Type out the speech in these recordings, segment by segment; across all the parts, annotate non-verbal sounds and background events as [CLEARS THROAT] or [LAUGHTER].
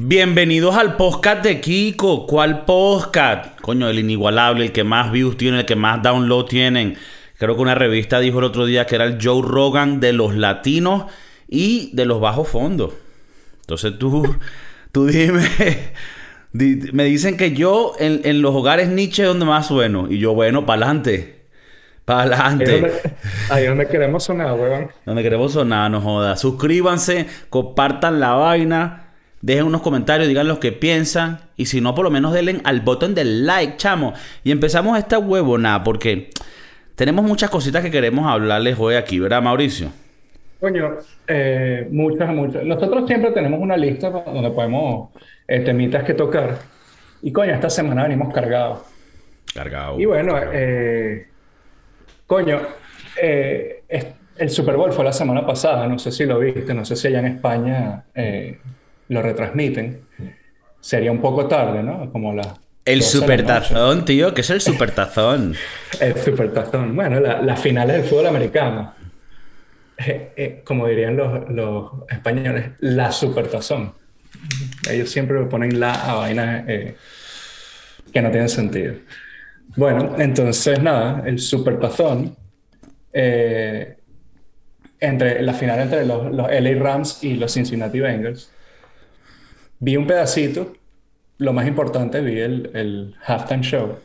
Bienvenidos al podcast de Kiko. ¿Cuál podcast? Coño, el inigualable, el que más views tiene, el que más download tienen. Creo que una revista dijo el otro día que era el Joe Rogan de los latinos y de los bajos fondos. Entonces tú, [LAUGHS] tú dime, [LAUGHS] me dicen que yo en, los hogares Nietzsche es donde más sueno. Y yo, bueno, para adelante. Para adelante. Ahí es donde queremos sonar, weón. Donde queremos sonar, no joda. Suscríbanse, compartan la vaina. Dejen unos comentarios, digan lo que piensan. Y si no, por lo menos denle al botón del like, chamo. Y empezamos esta huevona, porque tenemos muchas cositas que queremos hablarles hoy aquí, ¿verdad, Mauricio? Coño, eh, muchas, muchas. Nosotros siempre tenemos una lista donde podemos eh, temitas que tocar. Y coño, esta semana venimos cargados. Cargados. Y bueno, Eh, coño, eh, el Super Bowl fue la semana pasada, no sé si lo viste, no sé si allá en España eh, lo retransmiten. Sería un poco tarde, ¿no? Como la... El supertazón, tío, ¿qué es el supertazón? [LAUGHS] el supertazón. Bueno, las finales del fútbol americano. Eh, eh, como dirían los, los, españoles, la supertazón. Ellos siempre ponen la a vainas eh, que no tienen sentido. Bueno, entonces nada, el supertazón, entre la final entre los, los LA Rams y los Cincinnati Bengals, Vi un pedacito, lo más importante, vi el, el halftime show.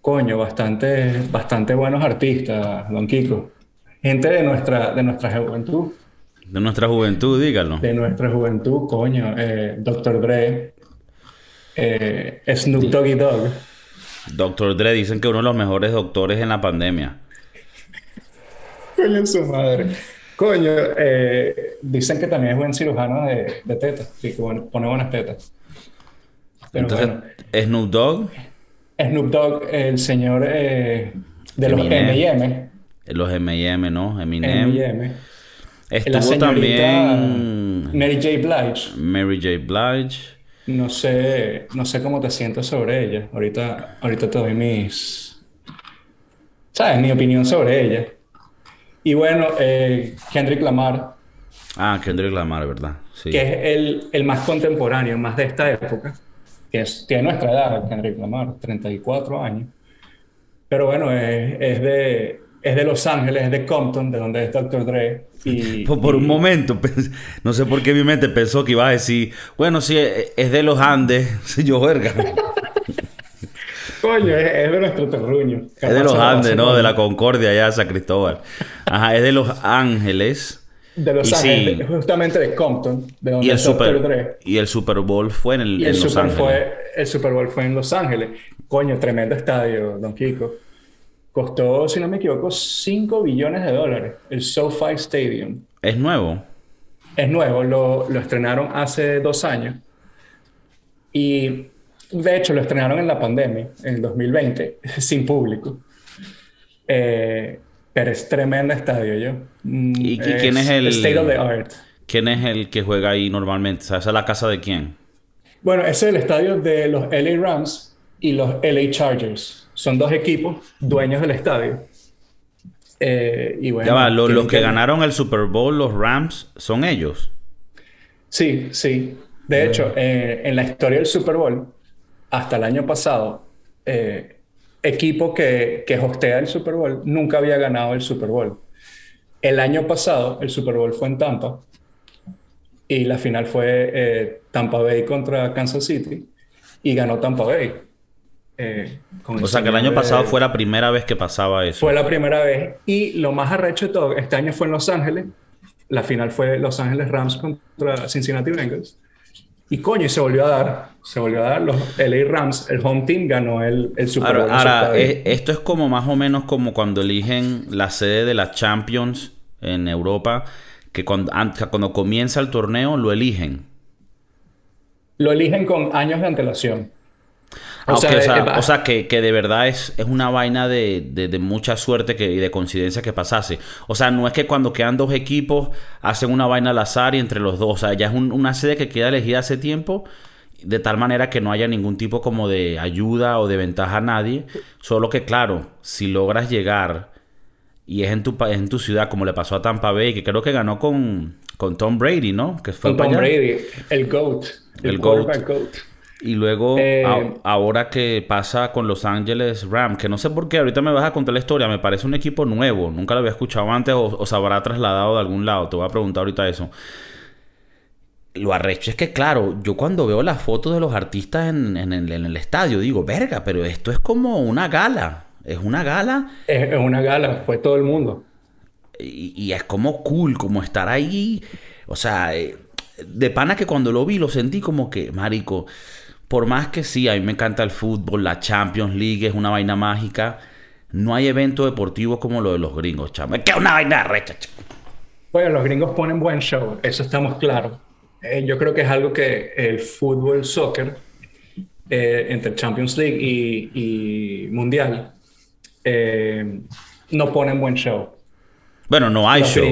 Coño, bastante, bastante buenos artistas, Don Kiko. Gente de nuestra, de nuestra juventud. De nuestra juventud, dígalo. De nuestra juventud, coño. Eh, Dr. Dre, eh, Snoop Doggy Dogg. Dr. Dre, dicen que uno de los mejores doctores en la pandemia. Coño, su madre. Coño, eh, dicen que también es buen cirujano de, de tetas, sí, que pone buenas tetas. Entonces, Snoop Dogg. Snoop Dogg, el señor eh, de los M&M. Los M&M, ¿no? Eminem. M&M. Estuvo también... Mary J. Blige. Mary J. Blige. No sé, no sé cómo te sientes sobre ella. Ahorita, ahorita te doy mis... ¿Sabes? Mi opinión sobre ella. Y bueno, eh, Kendrick Lamar. Ah, Kendrick Lamar, ¿verdad? Sí. Que es el, el, más contemporáneo, más de esta época, que es, tiene nuestra edad, Kendrick Lamar, 34 años. Pero bueno, es, es, de, es de Los Ángeles, es de Compton, de donde es Dr. Dre. Y, [LAUGHS] por, un momento, [LAUGHS] no sé por qué mi mente pensó que iba a decir, bueno, sí, es de los Andes, [LAUGHS] yo verga. Coño, es, de nuestro terruño. Es de los Andes, ¿no? De la Concordia allá, San Cristóbal. Ajá, es de Los Ángeles. De Los Ángeles, justamente de Compton, de donde y el Super, Dre. Y el Super Bowl fue en, el, Los Ángeles. Fue, el Super Bowl fue en Los Ángeles. Coño, tremendo estadio, Don Kiko. Costó, si no me equivoco, 5 billones de dólares. El SoFi Stadium. ¿Es nuevo? Es nuevo, lo, lo estrenaron hace dos años. Y de hecho, lo estrenaron en la pandemia, en el 2020, [LAUGHS] sin público. Eh, pero es tremendo estadio, yo. Mm, ¿Y quién es el. State of the art. ¿Quién es el que juega ahí normalmente? ¿Esa es la casa de quién? Bueno, ese es el estadio de los LA Rams y los LA Chargers. Son dos equipos dueños del estadio. Eh, y bueno, ya va, los, que, ganaron el Super Bowl, los Rams, ¿son ellos? Sí, sí. De hecho, eh, en la historia del Super Bowl, hasta el año pasado, eh, equipo que, que hostea el Super Bowl nunca había ganado el Super Bowl. El año pasado, el Super Bowl fue en Tampa y la final fue eh, Tampa Bay contra Kansas City y ganó Tampa Bay. Eh, o sea que el año pasado fue la primera vez que pasaba eso. Fue la primera vez. Y lo más arrecho de todo, este año fue en Los Ángeles. La final fue Los Ángeles Rams contra Cincinnati Bengals. Y coño, se volvió a dar. Se volvió a dar. Los LA Rams, el home team, ganó el, el Super Bowl. Ahora, eh, esto es como más o menos como cuando eligen la sede de la Champions en Europa, que cuando, cuando comienza el torneo lo eligen. Lo eligen con años de antelación. Ah, o, sea, que, de verdad es, es una vaina de, mucha suerte que, y de coincidencia que pasase. O sea, no es que cuando quedan dos equipos hacen una vaina al azar y entre los dos. O sea, ya es una sede que queda elegida hace tiempo de tal manera que no haya ningún tipo como de ayuda o de ventaja a nadie. Solo que, claro, si logras llegar y es en tu, en tu ciudad, como le pasó a Tampa Bay, que creo que ganó con, con Tom Brady, ¿no? Que fue con Tom Brady, el GOAT. El, GOAT. Y luego, eh, ahora que pasa con Los Ángeles Rams, que no sé por qué, ahorita me vas a contar la historia, me parece un equipo nuevo, nunca lo había escuchado antes o, se habrá trasladado de algún lado, te voy a preguntar ahorita eso. Lo arrecho es que, claro, yo cuando veo las fotos de los artistas en, el, estadio, digo, verga, pero esto es como una gala, es una gala. Es, una gala, fue todo el mundo. Y, y, es como cool, como estar ahí, o sea, eh, de pana que cuando lo vi lo sentí como que, marico, por más que sí, a mí me encanta el fútbol, la Champions League es una vaina mágica, no hay evento deportivo como lo de los gringos, chamo. Es que es una vaina recha, Bueno, los gringos ponen buen show, eso estamos claros. Eh, yo creo que es algo que el fútbol, soccer, eh, entre Champions League y, Mundial, eh, no ponen buen show. Bueno, no hay show.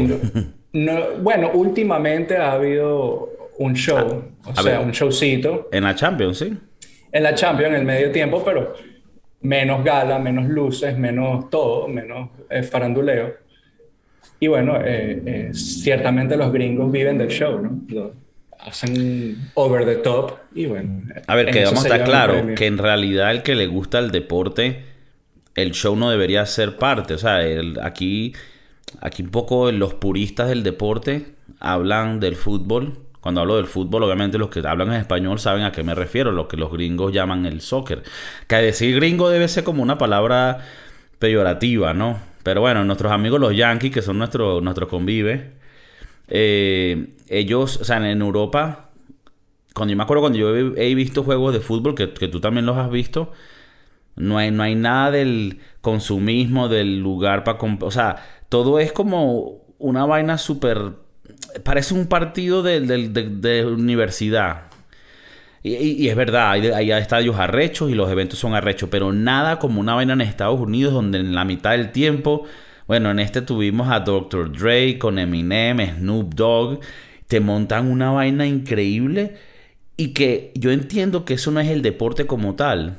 No, bueno, últimamente ha habido un show, o sea, un showcito. En la Champions, sí. En la Champions, en el medio tiempo, pero menos gala, menos luces, menos todo, menos eh, faranduleo. Y bueno, eh, eh, ciertamente los gringos viven del show, ¿no? hacen over the top y bueno. A ver, que vamos a estar claro que en realidad el que le gusta el deporte, el show no debería ser parte. O sea, aquí, aquí un poco los puristas del deporte hablan del fútbol cuando hablo del fútbol, obviamente los que hablan en español saben a qué me refiero, lo que los gringos llaman el soccer. Que decir gringo debe ser como una palabra peyorativa, ¿no? Pero bueno, nuestros amigos los yankees, que son nuestros nuestro convive, eh, ellos, o sea, en Europa, cuando yo me acuerdo cuando yo he, visto juegos de fútbol, que, tú también los has visto, no hay, no hay nada del consumismo, del lugar para... O sea, todo es como una vaina súper parece un partido de, universidad. Y, es verdad, hay, hay, estadios arrechos y los eventos son arrechos, pero nada como una vaina en Estados Unidos donde en la mitad del tiempo, bueno, en este tuvimos a Dr. Dre con Eminem, Snoop Dogg, te montan una vaina increíble y que yo entiendo que eso no es el deporte como tal,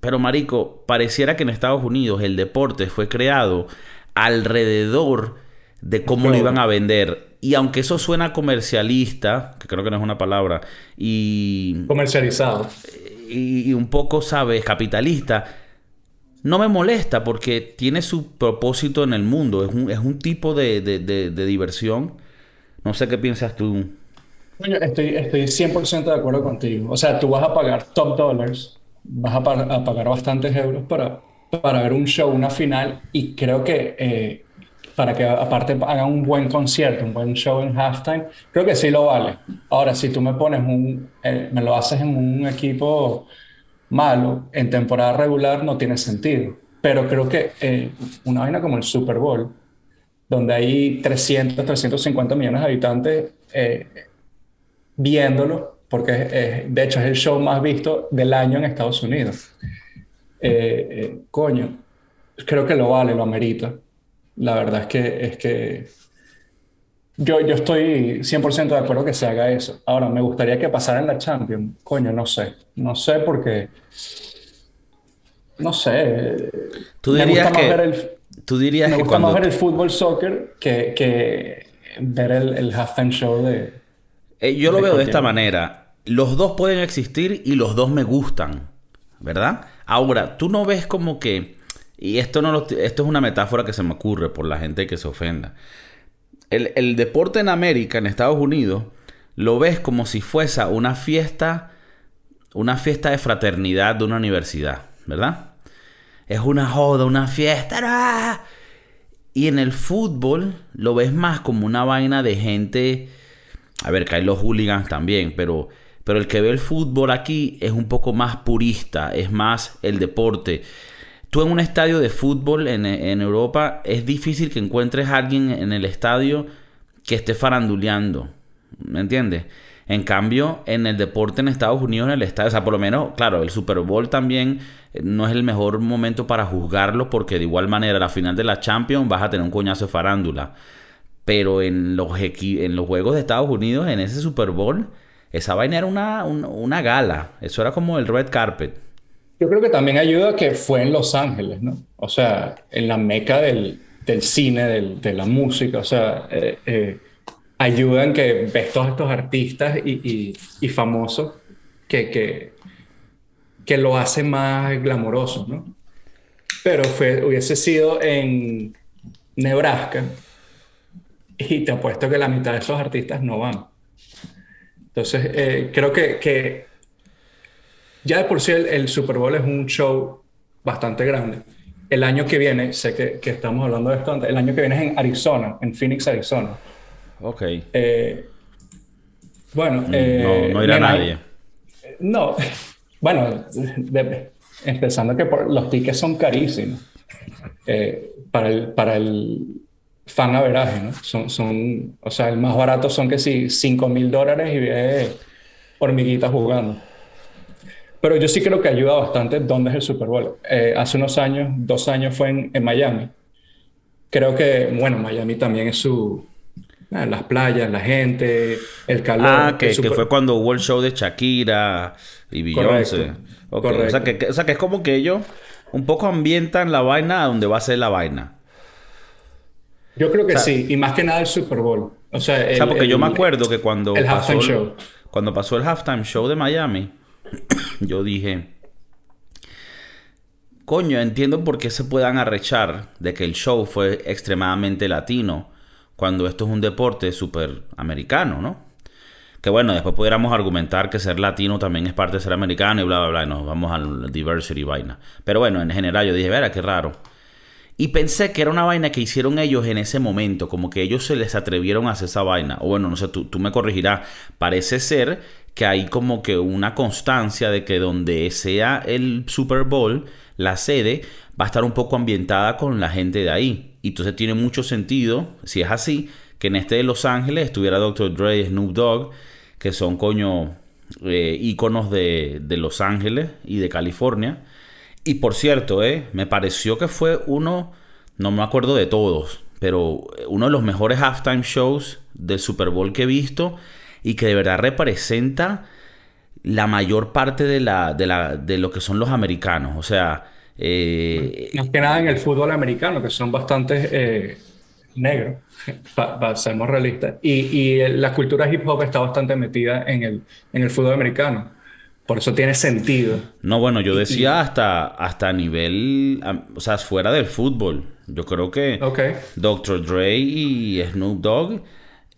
pero marico, pareciera que en Estados Unidos el deporte fue creado alrededor de cómo lo iban a vender y aunque eso suena comercialista, que creo que no es una palabra, y... Comercializado. Y, un poco, ¿sabes? Capitalista, no me molesta porque tiene su propósito en el mundo. Es un, es un tipo de, diversión. No sé qué piensas tú. estoy, estoy 100% de acuerdo contigo. O sea, tú vas a pagar top dollars, vas a, pagar bastantes euros para, para ver un show, una final, y creo que... Eh, para que aparte hagan un buen concierto, un buen show en halftime, creo que sí lo vale. Ahora, si tú me pones un, eh, me lo haces en un equipo malo, en temporada regular no tiene sentido. Pero creo que eh, una vaina como el Super Bowl, donde hay 300, 350 millones de habitantes eh, viéndolo, porque de hecho es el show más visto del año en Estados Unidos. coño, creo que lo vale, lo amerita. La verdad es que, es que yo, yo estoy 100% de acuerdo que se haga eso. Ahora, me gustaría que pasara en la Champions. Coño, no sé. No sé porque... No sé. Tú dirías que... el, tú dirías me gusta más ver el fútbol soccer que, que ver el, el halftime show de... Eh, yo lo veo de esta manera. Los dos pueden existir y los dos me gustan. ¿Verdad? Ahora, tú no ves como que y esto, no esto es una metáfora que se me ocurre por la gente que se ofenda. El, deporte en América, en Estados Unidos, lo ves como si fuese una fiesta, una fiesta de fraternidad de una universidad, ¿verdad? Es una joda, una fiesta. Y en el fútbol lo ves más como una vaina de gente. A ver, hay los hooligans también, pero, pero el que ve el fútbol aquí es un poco más purista, es más el deporte. Tú en un estadio de fútbol en, Europa es difícil que encuentres a alguien en el estadio que esté faranduleando. ¿Me entiendes? En cambio, en el deporte en Estados Unidos, en el estadio, o sea, por lo menos, claro, el Super Bowl también eh, no es el mejor momento para juzgarlo porque de igual manera, a la final de la Champions vas a tener un coñazo de farándula. Pero en los, en los Juegos de Estados Unidos, en ese Super Bowl, esa vaina era una, una gala. Eso era como el red carpet. Yo creo que también ayuda que fue en Los Ángeles, ¿no? O sea, en la meca del, cine, de la música. O sea, eh, eh, ayudan que ves todos estos artistas y, famosos que, que, lo hacen más glamoroso, ¿no? Pero fue, hubiese sido en Nebraska y te apuesto que la mitad de esos artistas no van. Entonces, eh, creo que, ya de por sí el, Super Bowl es un show bastante grande. El año que viene, sé que, que, estamos hablando de esto antes, el año que viene es en Arizona, en Phoenix, Arizona. Ok. Eh, bueno, no, eh, no, irá nadie. No, [LAUGHS] bueno, empezando que por, los tickets son carísimos para, el, para el fan averaje, ¿no? Son, son, o sea, el más barato son que sí, 5 mil dólares y ve hormiguitas jugando. Pero yo sí creo que ayuda bastante dónde es el Super Bowl. Eh, hace unos años, dos años fue en, en, Miami. Creo que, bueno, Miami también es su... Ah, las playas, la gente, el calor. Ah, que, que, fue cuando hubo el show de Shakira y Beyoncé. Okay. O, sea, que, o sea, que es como que ellos un poco ambientan la vaina a donde va a ser la vaina. Yo creo que sí, y más que nada el Super Bowl. O sea, o sea porque yo me acuerdo que cuando el pasó el, show. cuando pasó el halftime show de Miami, yo dije, coño, entiendo por qué se puedan arrechar de que el show fue extremadamente latino cuando esto es un deporte súper americano, ¿no? Que bueno, después pudiéramos argumentar que ser latino también es parte de ser americano y bla, bla, bla, y nos vamos al diversity vaina. Pero bueno, en general yo dije, verá, qué raro. Y pensé que era una vaina que hicieron ellos en ese momento, como que ellos se les atrevieron a hacer esa vaina. O bueno, no sé, tú, tú me corregirás. Parece ser que hay como que una constancia de que donde sea el Super Bowl, la sede va a estar un poco ambientada con la gente de ahí. Y entonces tiene mucho sentido, si es así, que en este de Los Ángeles estuviera Dr. Dre, Snoop Dogg, que son coño eh, de, de Los Ángeles y de California. Y por cierto, eh, me pareció que fue uno, no me acuerdo de todos, pero uno de los mejores halftime shows del Super Bowl que he visto y que de verdad representa la mayor parte de, la, de, la, de lo que son los americanos. O sea... Eh, Más que nada en el fútbol americano, que son bastante eh, negros, [LAUGHS] para ser realistas. Y, y, la cultura hip hop está bastante metida en el, en el fútbol americano. Por eso tiene sentido. No, bueno, yo decía hasta, hasta a nivel, o sea, fuera del fútbol. Yo creo que Dr. Dre y Snoop Dogg...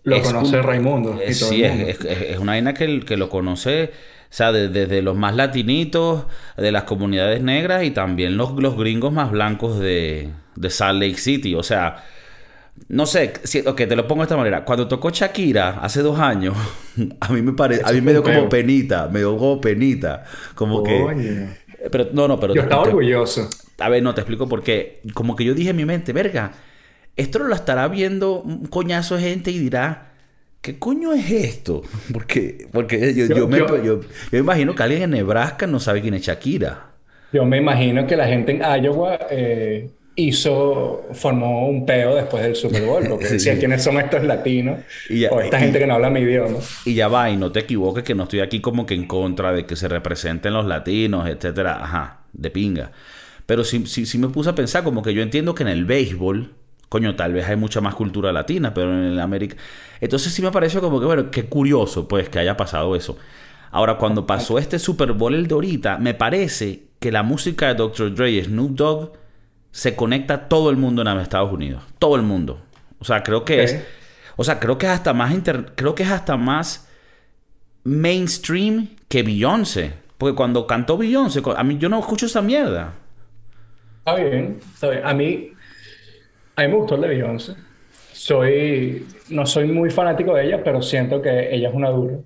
Lo conoce Raimundo. sí, es, es, una vaina que, que lo conoce, o sea, desde, los más latinitos, de las comunidades negras y también los, los gringos más blancos de, de Salt Lake City. O sea, no sé, si, ok, te lo pongo de esta manera. Cuando tocó Shakira hace dos años, [LAUGHS] a mí me parece, a mí me dio como penita, me dio como penita, como que. Pero no, no, pero. Yo estaba orgulloso. A ver, no te explico por qué. Como que yo dije en mi mente, verga, esto lo estará viendo un coñazo de gente y dirá. ¿Qué coño es esto? [LAUGHS] Porque, porque yo, me, yo, me, imagino que alguien en Nebraska no sabe quién es Shakira. Yo me imagino que la gente en Iowa eh, hizo, formó un peo después del Super Bowl, porque [LAUGHS] decía quiénes son estos latinos o esta gente que no habla mi idioma. Y ya va, y no te equivoques que no estoy aquí como que en contra de que se representen los latinos, etcétera, ajá, de pinga. Pero sí, sí, sí me puse a pensar como que yo entiendo que en el béisbol, coño, tal vez hay mucha más cultura latina, pero en el América... Entonces sí me pareció como que, bueno, qué curioso pues que haya pasado eso. Ahora, cuando pasó este Super Bowl el de ahorita, me parece que la música de Dr. Dre y Snoop Dogg se conecta todo el mundo en Estados Unidos. Todo el mundo. O sea, creo que es. O sea, creo que es hasta más creo que es hasta más mainstream que Beyoncé. Porque cuando cantó Beyoncé, a mí yo no escucho esa mierda. Está bien, está bien. A mí, a mí me gustó el de Beyoncé. Soy, no soy muy fanático de ella, pero siento que ella es una dura.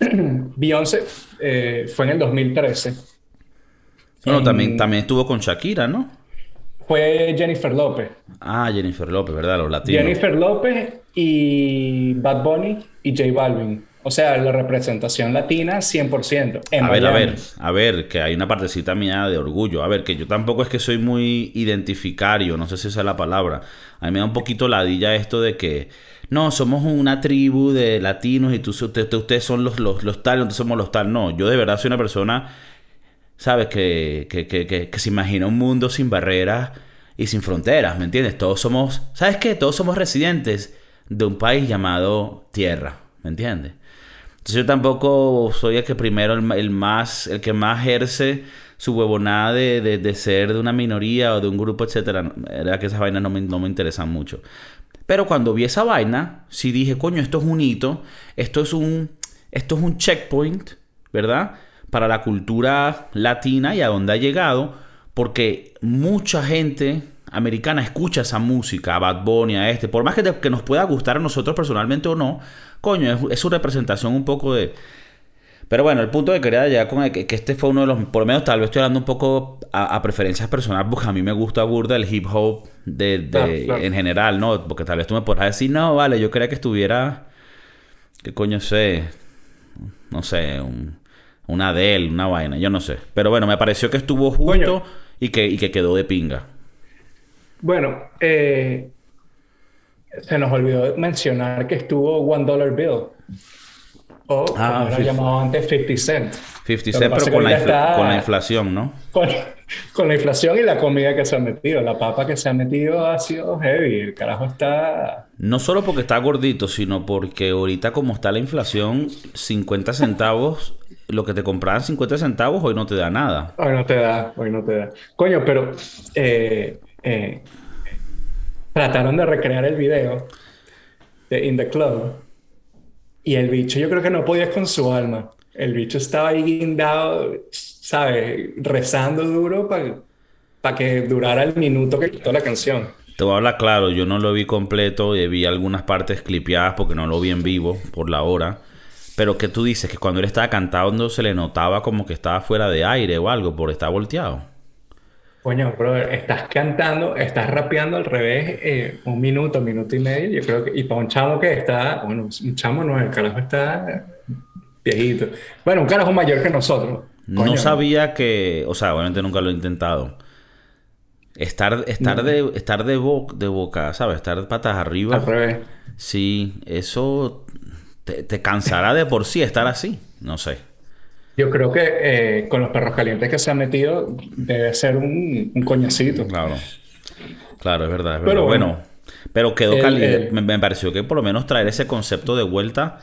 [CLEARS THROAT] Beyoncé eh, fue en el 2013. Bueno, también, también estuvo con Shakira, ¿no? Fue Jennifer López. Ah, Jennifer López, ¿verdad? Los latinos. Jennifer López y Bad Bunny y J Balvin. O sea, la representación latina 100%. a ver, a ver, a ver, que hay una partecita mía de orgullo. A ver, que yo tampoco es que soy muy identificario, no sé si esa es la palabra. A mí me da un poquito ladilla esto de que, no, somos una tribu de latinos y tú, ustedes son los, los, los tal, nosotros somos los tal. No, yo de verdad soy una persona ¿sabes? Que, que, que, que, se imagina un mundo sin barreras y sin fronteras, ¿me entiendes? Todos somos, ¿sabes qué? Todos somos residentes de un país llamado Tierra, ¿me entiendes? Entonces yo tampoco soy el que primero, el, más, el que más ejerce su huevonada de, de, ser de una minoría o de un grupo, etcétera. Era que esas vainas no me, no me interesan mucho. Pero cuando vi esa vaina, sí dije, coño, esto es un hito, esto es un, esto es un checkpoint, ¿verdad? Para la cultura latina y a dónde ha llegado, porque mucha gente americana escucha esa música, a Bad Bunny, a este, por más que, que nos pueda gustar a nosotros personalmente o no, coño, es, su representación un poco de... Pero bueno, el punto que quería llegar con el, que, este fue uno de los, por lo menos tal vez estoy hablando un poco a, preferencias personales, porque a mí me gusta burda el hip hop de, en general, ¿no? Porque tal vez tú me podrás decir, no, vale, yo creía que estuviera, ¿qué coño sé? No sé, un, una Adele, una vaina, yo no sé. Pero bueno, me pareció que estuvo justo y que, y que quedó de pinga. Bueno, eh, se nos olvidó mencionar que estuvo One Dollar Bill. O ah, como era llamado antes 50 Cent. 50 Cent, pero con la, con la, inflación, ¿no? Con, la inflación y la comida que se ha metido. La papa que se ha metido ha sido heavy. El carajo está. No solo porque está gordito, sino porque ahorita, como está la inflación, 50 centavos, lo que te compraban 50 centavos, hoy no te da nada. Hoy no te da, hoy no te da. Coño, pero. Eh, eh, trataron de recrear el video de In the Club y el bicho yo creo que no podía con su alma. El bicho estaba ahí guindado, ¿sabes? Rezando duro para que durara el minuto que quitó la canción. Te voy a hablar claro, yo no lo vi completo, vi algunas partes clipeadas porque no lo vi en vivo por la hora. Pero que tú dices que cuando él estaba cantando se le notaba como que estaba fuera de aire o algo por estar volteado. Coño, brother, estás cantando, estás rapeando al revés eh, un minuto, minuto y medio. Yo creo que, y para un chamo que está, bueno, un chamo no, el carajo está viejito. Bueno, un carajo mayor que nosotros. no sabía que, o sea, obviamente nunca lo he intentado. Estar, estar, de, estar de, de boca, ¿sabes? Estar patas arriba. Al revés. Sí, eso te, te cansará de por sí estar así. No sé. Yo creo que eh, con los perros calientes que se han metido debe ser un, un coñacito. Claro. Claro, es verdad. Pero bueno, pero quedó caliente. Me, pareció que por lo menos traer ese concepto de vuelta,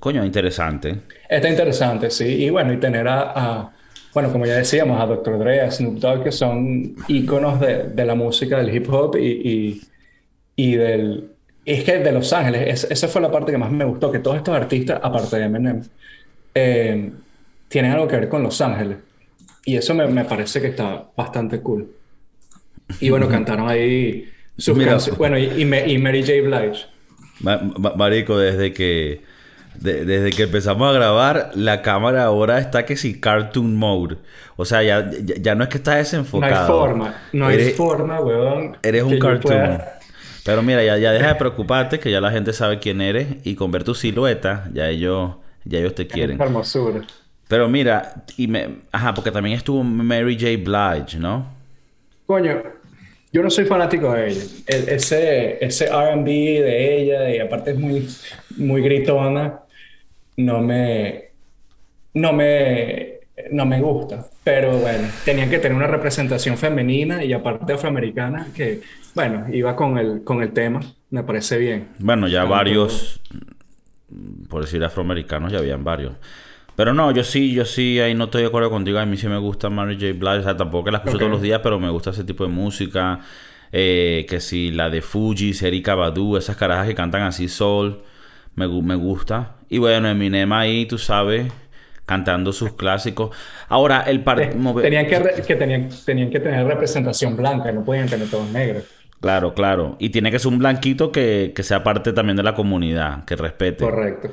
coño, interesante. Está interesante, sí. Y bueno, y tener a, bueno, como ya decíamos, a Dr. Dre, a Snoop Dogg, que son íconos de, de la música, del hip hop y, y, y del... es que de Los Ángeles, esa fue la parte que más me gustó, que todos estos artistas, aparte de Eminem, eh, tienen algo que ver con Los Ángeles. Y eso me, me parece que está bastante cool. Y bueno, cantaron ahí sus canciones. Bueno, y, y, Mary J. Blige. marico, desde que, desde que empezamos a grabar, la cámara ahora está que sí, cartoon mode. O sea, ya, ya, no es que estás desenfocado. No hay forma, no hay forma, weón. Eres un cartoon. Pero mira, ya, ya deja de preocuparte, que ya la gente sabe quién eres y con ver tu silueta, ya ellos, ya ellos te quieren. hermosura. Pero mira, y me, ajá, porque también estuvo Mary J. Blige, ¿no? Coño, yo no soy fanático de ella. ese ese RB de ella, y aparte es muy, muy gritona, no me, no me, no me gusta. Pero bueno, tenían que tener una representación femenina y aparte afroamericana que, bueno, iba con el, con el tema. Me parece bien. Bueno, ya varios, por decir afroamericanos, ya habían varios. Pero no, yo sí, yo sí, ahí no estoy de acuerdo contigo. A mí sí me gusta Mary J. Blige. O sea, tampoco la escucho todos los días, pero me gusta ese tipo de música. Eh, que si la de Fuji, Erika Badu, esas carajas que cantan así soul, me, me gusta. Y bueno, Eminem ahí, tú sabes, cantando sus clásicos. Ahora, el partido... Tenían que, que tenían, tenían que tener representación blanca, no podían tener todos negros. Claro, claro. Y tiene que ser un blanquito que, que sea parte también de la comunidad, que respete. Correcto.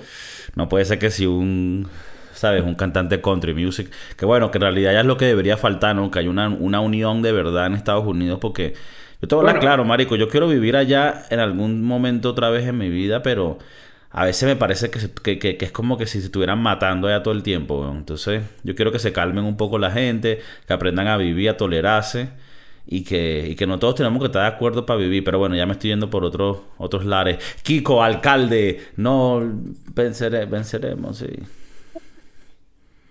No puede ser que si un ¿sabes? Un cantante country music. Que bueno, que en realidad ya es lo que debería faltar, ¿no? Que hay una, una unión de verdad en Estados Unidos porque... Yo te voy a hablar claro, marico. Yo quiero vivir allá en algún momento otra vez en mi vida, pero a veces me parece que, que, es como que si se estuvieran matando allá todo el tiempo. Entonces, yo quiero que se calmen un poco la gente, que aprendan a vivir, a tolerarse y que, y no todos tenemos que estar de acuerdo para vivir. Pero bueno, ya me estoy yendo por otros otros lares. Kiko, alcalde, no venceremos, sí.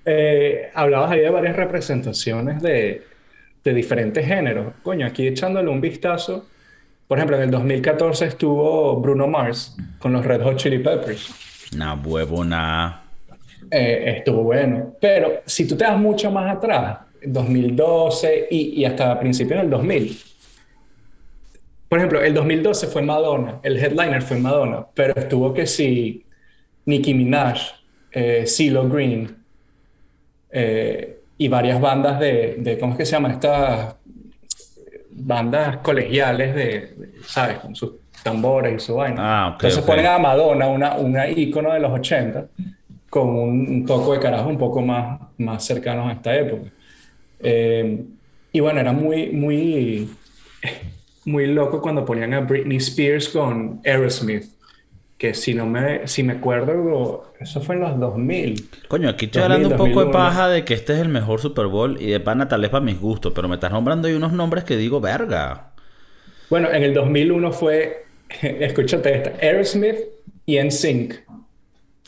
Eh, hablabas ahí de varias representaciones de, diferentes géneros. Coño, aquí echándole un vistazo, Por ejemplo, en el 2014 estuvo Bruno Mars con los Red Hot Chili Peppers. Una huevona. Eh, estuvo bueno. Pero si tú te das mucho más atrás, 2012 y, y hasta principios del 2000. Por ejemplo, el 2012 fue Madonna, el headliner fue Madonna, pero estuvo que si Nicki Minaj, eh, CeeLo Green eh, y varias bandas de, de, ¿cómo es que se llama? Estas bandas colegiales de, ¿sabes? Con sus tambores y su vaina. Ah, ok, Entonces ponen a Madonna, una, una ícono de los 80, con un, un toco de carajo un poco más, más cercanos a esta época. Eh, y bueno, era muy, muy, [LAUGHS] muy loco cuando ponían a Britney Spears con Aerosmith. Que si no me, si me acuerdo, eso fue en los 2000. Coño, aquí estoy 2000, hablando un poco de 2001. paja de que este es el mejor Super Bowl y de pana tal vez para mis gustos, pero me estás nombrando ahí unos nombres que digo, verga. Bueno, en el 2001 fue, [LAUGHS] escúchate esta, Aerosmith y NSYNC,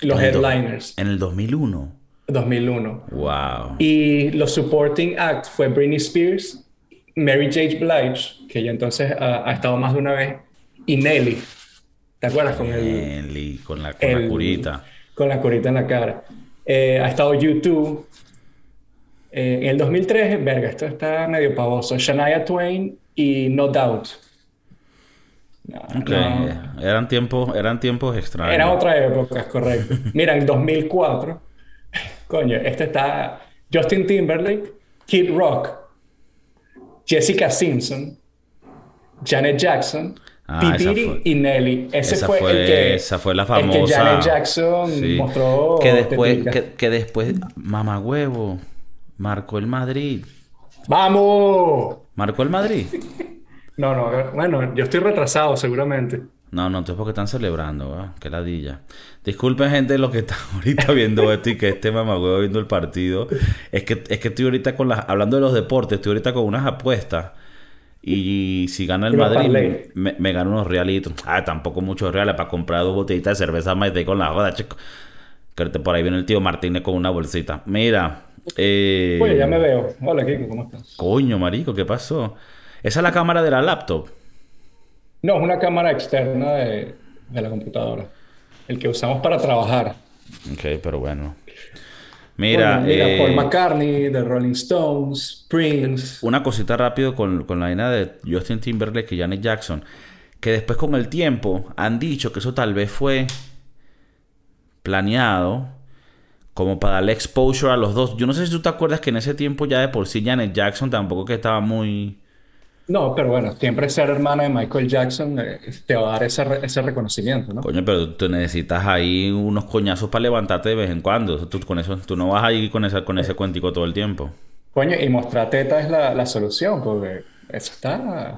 los En headliners, En el 2001. 2001. Wow. Y los supporting act fue Britney Spears, Mary J. Blige, que ya entonces ha, ha estado más de una vez, y Nelly. ¿Te acuerdas? Con el, Nelly, con la, con la el- curita. Con la curita en la cara. Eh, ha estado YouTube. Eh, en el 2003, verga, esto está medio pavoso. Shania Twain y No Doubt. No, eran tiempos, eran tiempos extraños. Era otra época, es correcto. Mira, en 2004, [LAUGHS] coño, este está Justin Timberlake, Kid Rock, Jessica Simpson, Janet Jackson, Ah, fue- y Nelly. Ese esa fue, el que, esa fue la el famosa. que Janet Jackson Sí. mostró. que después, que, que después, mamagüevo, marcó el Madrid. ¡Vamos! ¿Marcó el Madrid? [LAUGHS] No, no, bueno, yo estoy retrasado seguramente. No, no, entonces porque están celebrando, ¿va? Qué ladilla. Disculpen, gente, los que están [LAUGHS] ahorita viendo esto y que este mamagüevo viendo el partido. Es que, es que estoy ahorita con las. Hablando de los deportes, estoy ahorita con unas apuestas. Y si gana el Madrid, me, me gano unos realitos. Ah, tampoco muchos reales para comprar dos botellitas de cerveza más de con la joda, chico. Que por ahí viene el tío Martínez con una bolsita. Mira. Eh... Oye, ya me veo. Hola, Kiko, ¿cómo estás? Coño, marico, ¿qué pasó? Esa es la cámara de la laptop. No, es una cámara externa de, de la computadora. El que usamos para trabajar. Ok, pero bueno. Mira, Bueno, mira eh, Paul McCartney, The Rolling Stones, Prince. una cosita rápido con, con la vaina de Justin Timberlake y Janet Jackson. Que después con el tiempo han dicho que eso tal vez fue planeado como para darle exposure a los dos. Yo no sé si tú te acuerdas que en ese tiempo ya de por sí Janet Jackson tampoco que estaba muy... No, pero bueno, siempre ser hermana de Michael Jackson eh, te va a dar ese, re- ese reconocimiento, ¿no? Coño, pero tú necesitas ahí unos coñazos para levantarte de vez en cuando. Tú, con eso, tú no vas a ir con, esa, con ese cuentico todo el tiempo. Coño, y mostrar teta es la, la solución, porque eso está,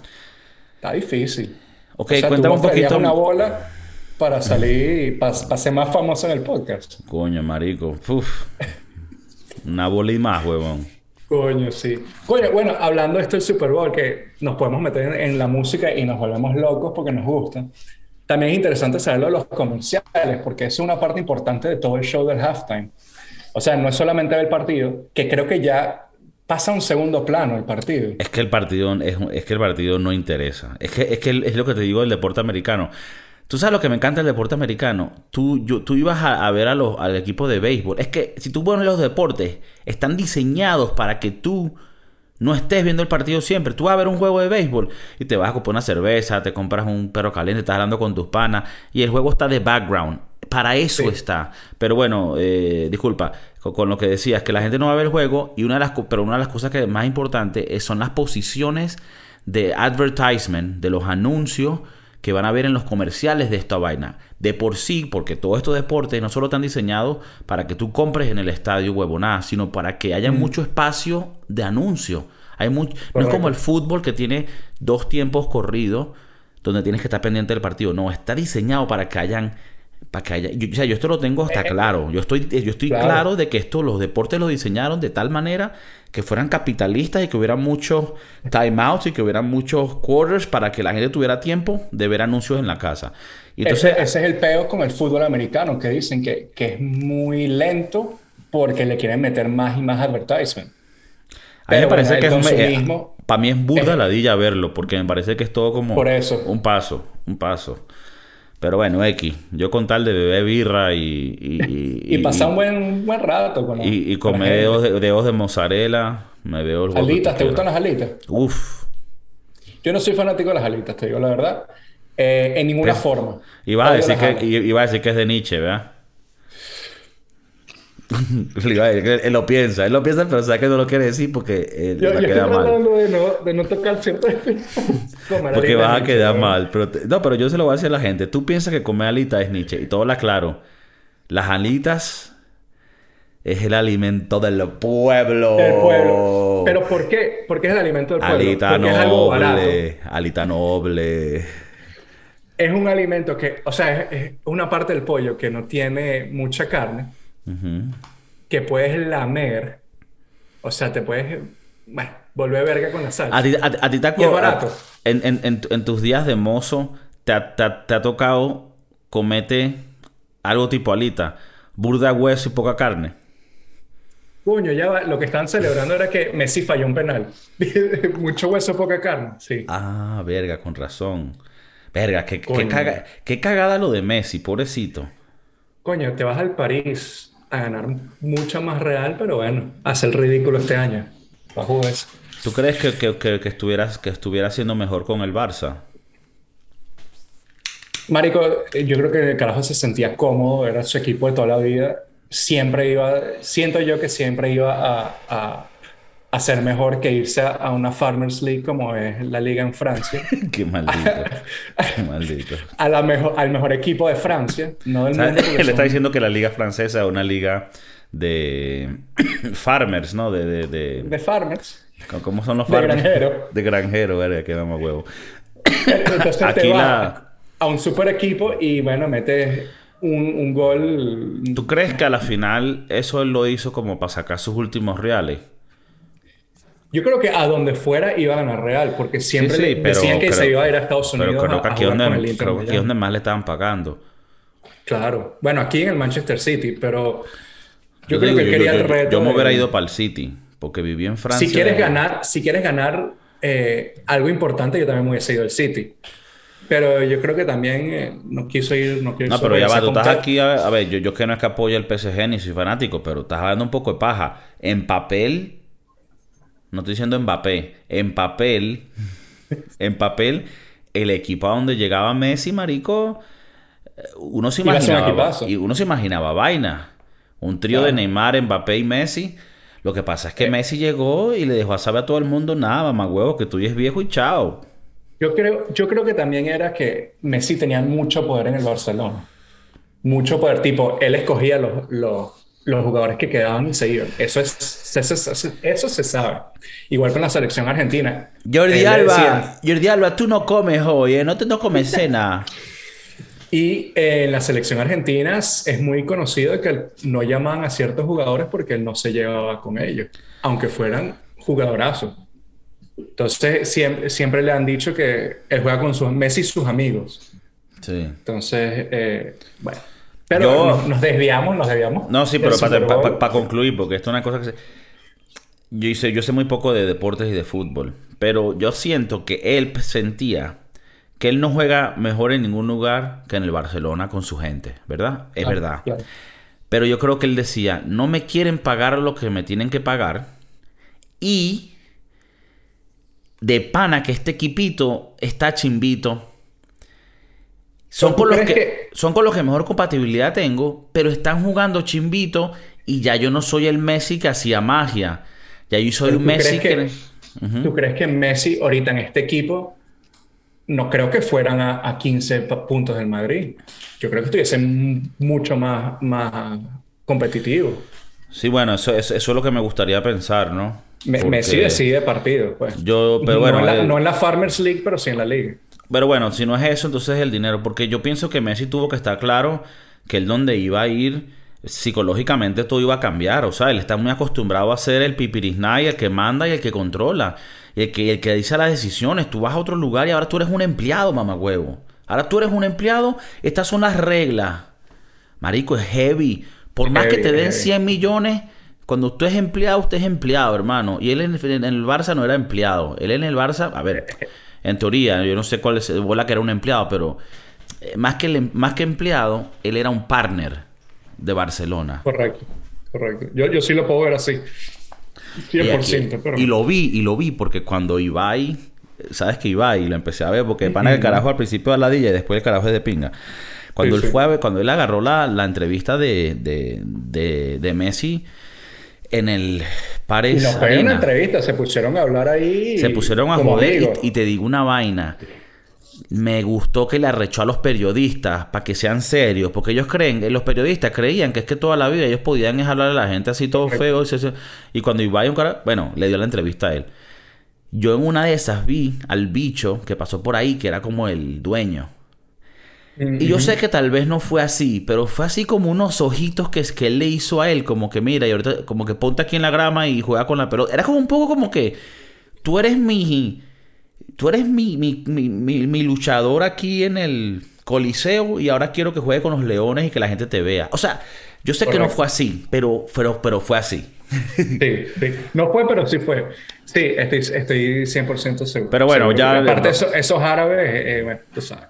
está difícil. Ok, O sea, tú cuéntame un poquito. una bola para salir y para ser más famoso en el podcast. Coño, marico. Uf. Una bola y más, huevón. Coño, sí. Coño, bueno, hablando de esto del Super Bowl, que nos podemos meter en, en la música y nos volvemos locos porque nos gusta. También es interesante saberlo de los comerciales, porque es una parte importante de todo el show del halftime. O sea, no es solamente el partido, que creo que ya pasa a un segundo plano el partido. Es que el partido es, es que el partido no interesa. Es que, es que es lo que te digo del deporte americano. Tú sabes lo que me encanta del deporte americano. Tú, yo, tú ibas a, a ver a los, al equipo de béisbol. Es que si tú pones los deportes, están diseñados para que tú no estés viendo el partido siempre. Tú vas a ver un juego de béisbol y te vas a comprar una cerveza, te compras un perro caliente, estás hablando con tus panas y el juego está de background. Para eso Sí. está. Pero bueno, eh, disculpa, con, con lo que decías, que la gente no va a ver el juego, y una de las, pero una de las cosas que más importante es- son las posiciones de advertisement, de los anuncios que van a ver en los comerciales de esta vaina. De por sí, porque todos estos deportes no solo están diseñados para que tú compres en el estadio huevonada, sino para que haya mucho espacio de anuncio. Hay mucho, no es como el fútbol que tiene dos tiempos corridos donde tienes que estar pendiente del partido. No, está diseñado para que hayan para que haya, yo, o sea, yo esto lo tengo hasta claro. Yo estoy, yo estoy claro. claro. de que esto, los deportes lo diseñaron de tal manera que fueran capitalistas y que hubiera muchos timeouts y que hubiera muchos quarters para que la gente tuviera tiempo de ver anuncios en la casa. Y entonces, ese, ese es el peo con el fútbol americano, que dicen que, que es muy lento porque le quieren meter más y más advertisement. a mí me parece bueno, que es un- eh, Para mí es burda ladilla verlo, porque me parece que es todo como Por eso. un paso, un paso. Pero bueno, X, yo con tal de beber birra y... Y, [LAUGHS] Y pasar un buen, buen rato con la- y, y comer dedos de, dedos de mozzarella, me veo el Alitas, ¿te gustan las alitas? Uf. Yo no soy fanático de las alitas, te digo la verdad. Eh, en ninguna forma. Iba a, decir que, iba a decir que es de Nietzsche, ¿verdad? Le iba a decir que [LAUGHS] él lo piensa, él lo piensa, pero sabe que no lo quiere decir porque eh, Yo, va a yo estoy mal. tratando de no, de no tocar ciertas [LAUGHS] Porque vas a quedar mal. Pero te- no, pero yo se lo voy a decir a la gente. Tú piensas que comer alitas es Nietzsche y todo la claro. Las alitas es el alimento del pueblo. Del pueblo. Pero ¿por qué? Porque es el alimento del pueblo. Alita Porque es algo barato. noble. Alita noble. Es un alimento que, o sea, es, es una parte del pollo que no tiene mucha carne, Ujú. que puedes lamer. O sea, te puedes, bueno, volver verga con la salsa. A ti, a, a ti te Y es acuerdas- barato. En, en- en tu- en tus días de mozo, te, ha- te te ha tocado comete algo tipo alita, burda hueso y poca carne. Coño, ya va. Lo que estaban celebrando era que Messi falló un penal. [LAUGHS] Mucho hueso, poca carne. Sí. Ah, verga, con razón. Verga, qué, qué, caga- qué cagada lo de Messi, pobrecito. Coño, te vas al París a ganar mucho más real, pero bueno, hace el ridículo este año. Bajo eso. ¿Tú crees que, que, que, que estuvieras, que estuviera siendo mejor con el Barça? Marico, yo creo que el carajo se sentía cómodo, era su equipo de toda la vida. Siempre iba, siento yo que siempre iba a, a, a ser mejor que irse a, a una Farmers League como es la liga en Francia. [LAUGHS] Qué maldito. Qué maldito. A la mejor, al mejor equipo de Francia, no del mundo. Él está diciendo que la liga francesa es una liga de [COUGHS] farmers, ¿no? De, de, de- De Farmers. ¿Cómo son los De farmers? granjero. [LAUGHS] De granjero, verga, que vamos huevo. Entonces [COUGHS] Aquí te la- a un super equipo y bueno, metes un, un gol. ¿Tú crees que a la final eso él lo hizo como para sacar sus últimos reales? Yo creo que a donde fuera iba a ganar Real, porque siempre Sí, sí, le pero decían que creo- se iba a ir a Estados Unidos Pero creo que a, a aquí jugar el donde, Inter creo que aquí es Miami. donde más le estaban pagando. Claro. Bueno, aquí en el Manchester City, pero yo, Yo creo digo, que él quería yo- el reto. Yo me hubiera ido para el City, porque viví en Francia. Si quieres ganar, si quieres ganar eh, algo importante, yo también me hubiese ido al City. Pero yo creo que también eh, no quiso ir, no quiso No, pero ya va, tú estás aquí, a, a ver, yo, yo que no es que apoye el PSG ni soy fanático, pero estás hablando un poco de paja. En papel, no estoy diciendo Mbappé, en papel, [LAUGHS] en papel, el equipo a donde llegaba Messi, marico, eh, uno se imaginaba, y uno se imaginaba vaina. Un trío de. Neymar, Mbappé y Messi. Lo que pasa es que Eh. Messi llegó y le dejó a saber a todo el mundo, nada, más huevo, que tú ya es viejo y chao. Yo creo, yo creo que también era que Messi tenía mucho poder en el Barcelona. Mucho poder, tipo, él escogía los, los, los jugadores que quedaban y se iban. Eso, es, eso, eso- eso se sabe. Igual con la selección argentina. Jordi Alba, decía- Jordi Alba, tú no comes hoy, ¿eh? No te no comes [LAUGHS] cena. Y eh, en la selección argentina es muy conocido que no llamaban a ciertos jugadores porque él no se llevaba con ellos, aunque fueran jugadorazos. Entonces, siempre, siempre le han dicho que él juega con sus Messi y sus amigos. Sí. Entonces, eh, bueno. Pero Yo- nos, desviamos, nos desviamos. No, sí, pero para, concluir, porque esto es una cosa que se... Yo, hice, yo sé muy poco de deportes y de fútbol, pero yo siento que él sentía que él no juega mejor en ningún lugar que en el Barcelona con su gente, ¿verdad? Es Claro, verdad. claro. Pero yo creo que él decía, no me quieren pagar lo que me tienen que pagar y de pana que este equipito está chimbito. Son ¿Tú con, los que, son con los que mejor compatibilidad tengo, pero están jugando chimbito y ya yo no soy el Messi que hacía magia. Ya yo soy ¿tú Messi crees que... que- ¿Tú crees que Messi ahorita en este equipo no creo que fueran a, a 15 pa- puntos del Madrid? Yo creo que estuviesen mucho más, más competitivo. Sí, bueno, eso, eso, eso es lo que me gustaría pensar, ¿no? Me- Porque- Messi decide partido, pues. Yo, pero no, bueno, en la, eh, no en la Farmers League, pero sí en la liga. Pero bueno, si no es eso, entonces es el dinero. Porque yo pienso que Messi tuvo que estar claro que él donde iba a ir, psicológicamente todo iba a cambiar. O sea, él está muy acostumbrado a ser el pipirisnay, el que manda y el que controla. Y el que, el que dice las decisiones. Tú vas a otro lugar y ahora tú eres un empleado, mamagüevo. Ahora tú eres un empleado, estas son las reglas. Marico, es heavy. Por más que te den heavy. 100 millones, Cuando usted es empleado, usted es empleado, hermano. Y él en, el Barça no era empleado. Él en el Barça, a ver, en teoría, yo no sé cuál es bola que era un empleado, pero eh, más que, más que empleado, él era un partner de Barcelona. Correcto, correcto. Yo, yo sí lo puedo ver así. 100%. pero... Y lo vi, y lo vi, porque cuando Ibai, sabes que Ibai, lo empecé a ver, porque pana el carajo al principio de la y después el carajo es de pinga. Cuando él fue cuando él agarró la, la entrevista de, de, de, de Messi en el Paris. Y nos fue una entrevista, se pusieron a hablar ahí. Se pusieron a joder y, te digo una vaina. Me gustó que le arrechó a los periodistas para que sean serios, porque ellos creen, los periodistas creían que es que toda la vida ellos podían hablar a la gente así todo feo. Y, cuando Ibai un cara, bueno, le dio la entrevista a él. Yo en una de esas vi al bicho que pasó por ahí, que era como el dueño. Y yo sé que tal vez no fue así, pero fue así como unos ojitos que, que él le hizo a él, como que mira, y ahorita como que ponte aquí en la grama y juega con la pelota. Era como un poco como que tú eres mi tú eres mi, mi, mi, mi, luchador aquí en el coliseo y ahora quiero que juegue con los leones y que la gente te vea. O sea, yo sé que no fue así, pero, pero, pero fue así. Sí, sí. No fue, pero sí fue. Sí, estoy, estoy 100% seguro. Pero bueno, ya... Aparte, esos, árabes, eh, bueno, tú sabes.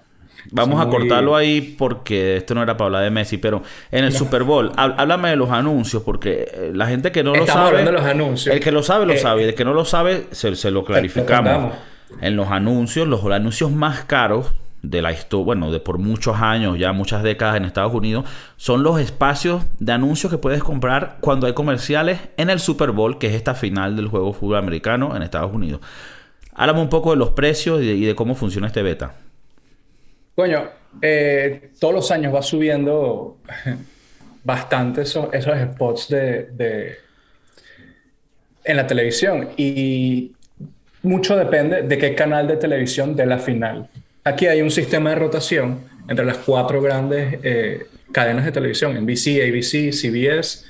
Vamos a cortarlo ahí porque esto no era para hablar de Messi, pero en el Super Bowl, háblame de los anuncios, porque eh, la gente que no lo sabe. de los anuncios. El que lo sabe, lo eh, sabe. El que no lo sabe, se, lo clarificamos. en los anuncios, los anuncios más caros de la historia, bueno, de por muchos años, ya muchas décadas en Estados Unidos, son los espacios de anuncios que puedes comprar cuando hay comerciales en el Super Bowl, que es esta final del juego fútbol americano en Estados Unidos. Háblame un poco de los precios y de cómo funciona este beta. Coño, eh, todos los años va subiendo [LAUGHS] bastante esos, esos spots de, en la televisión y mucho depende de qué canal de televisión de la final. Aquí hay un sistema de rotación entre las cuatro grandes eh, cadenas de televisión, NBC, ABC, CBS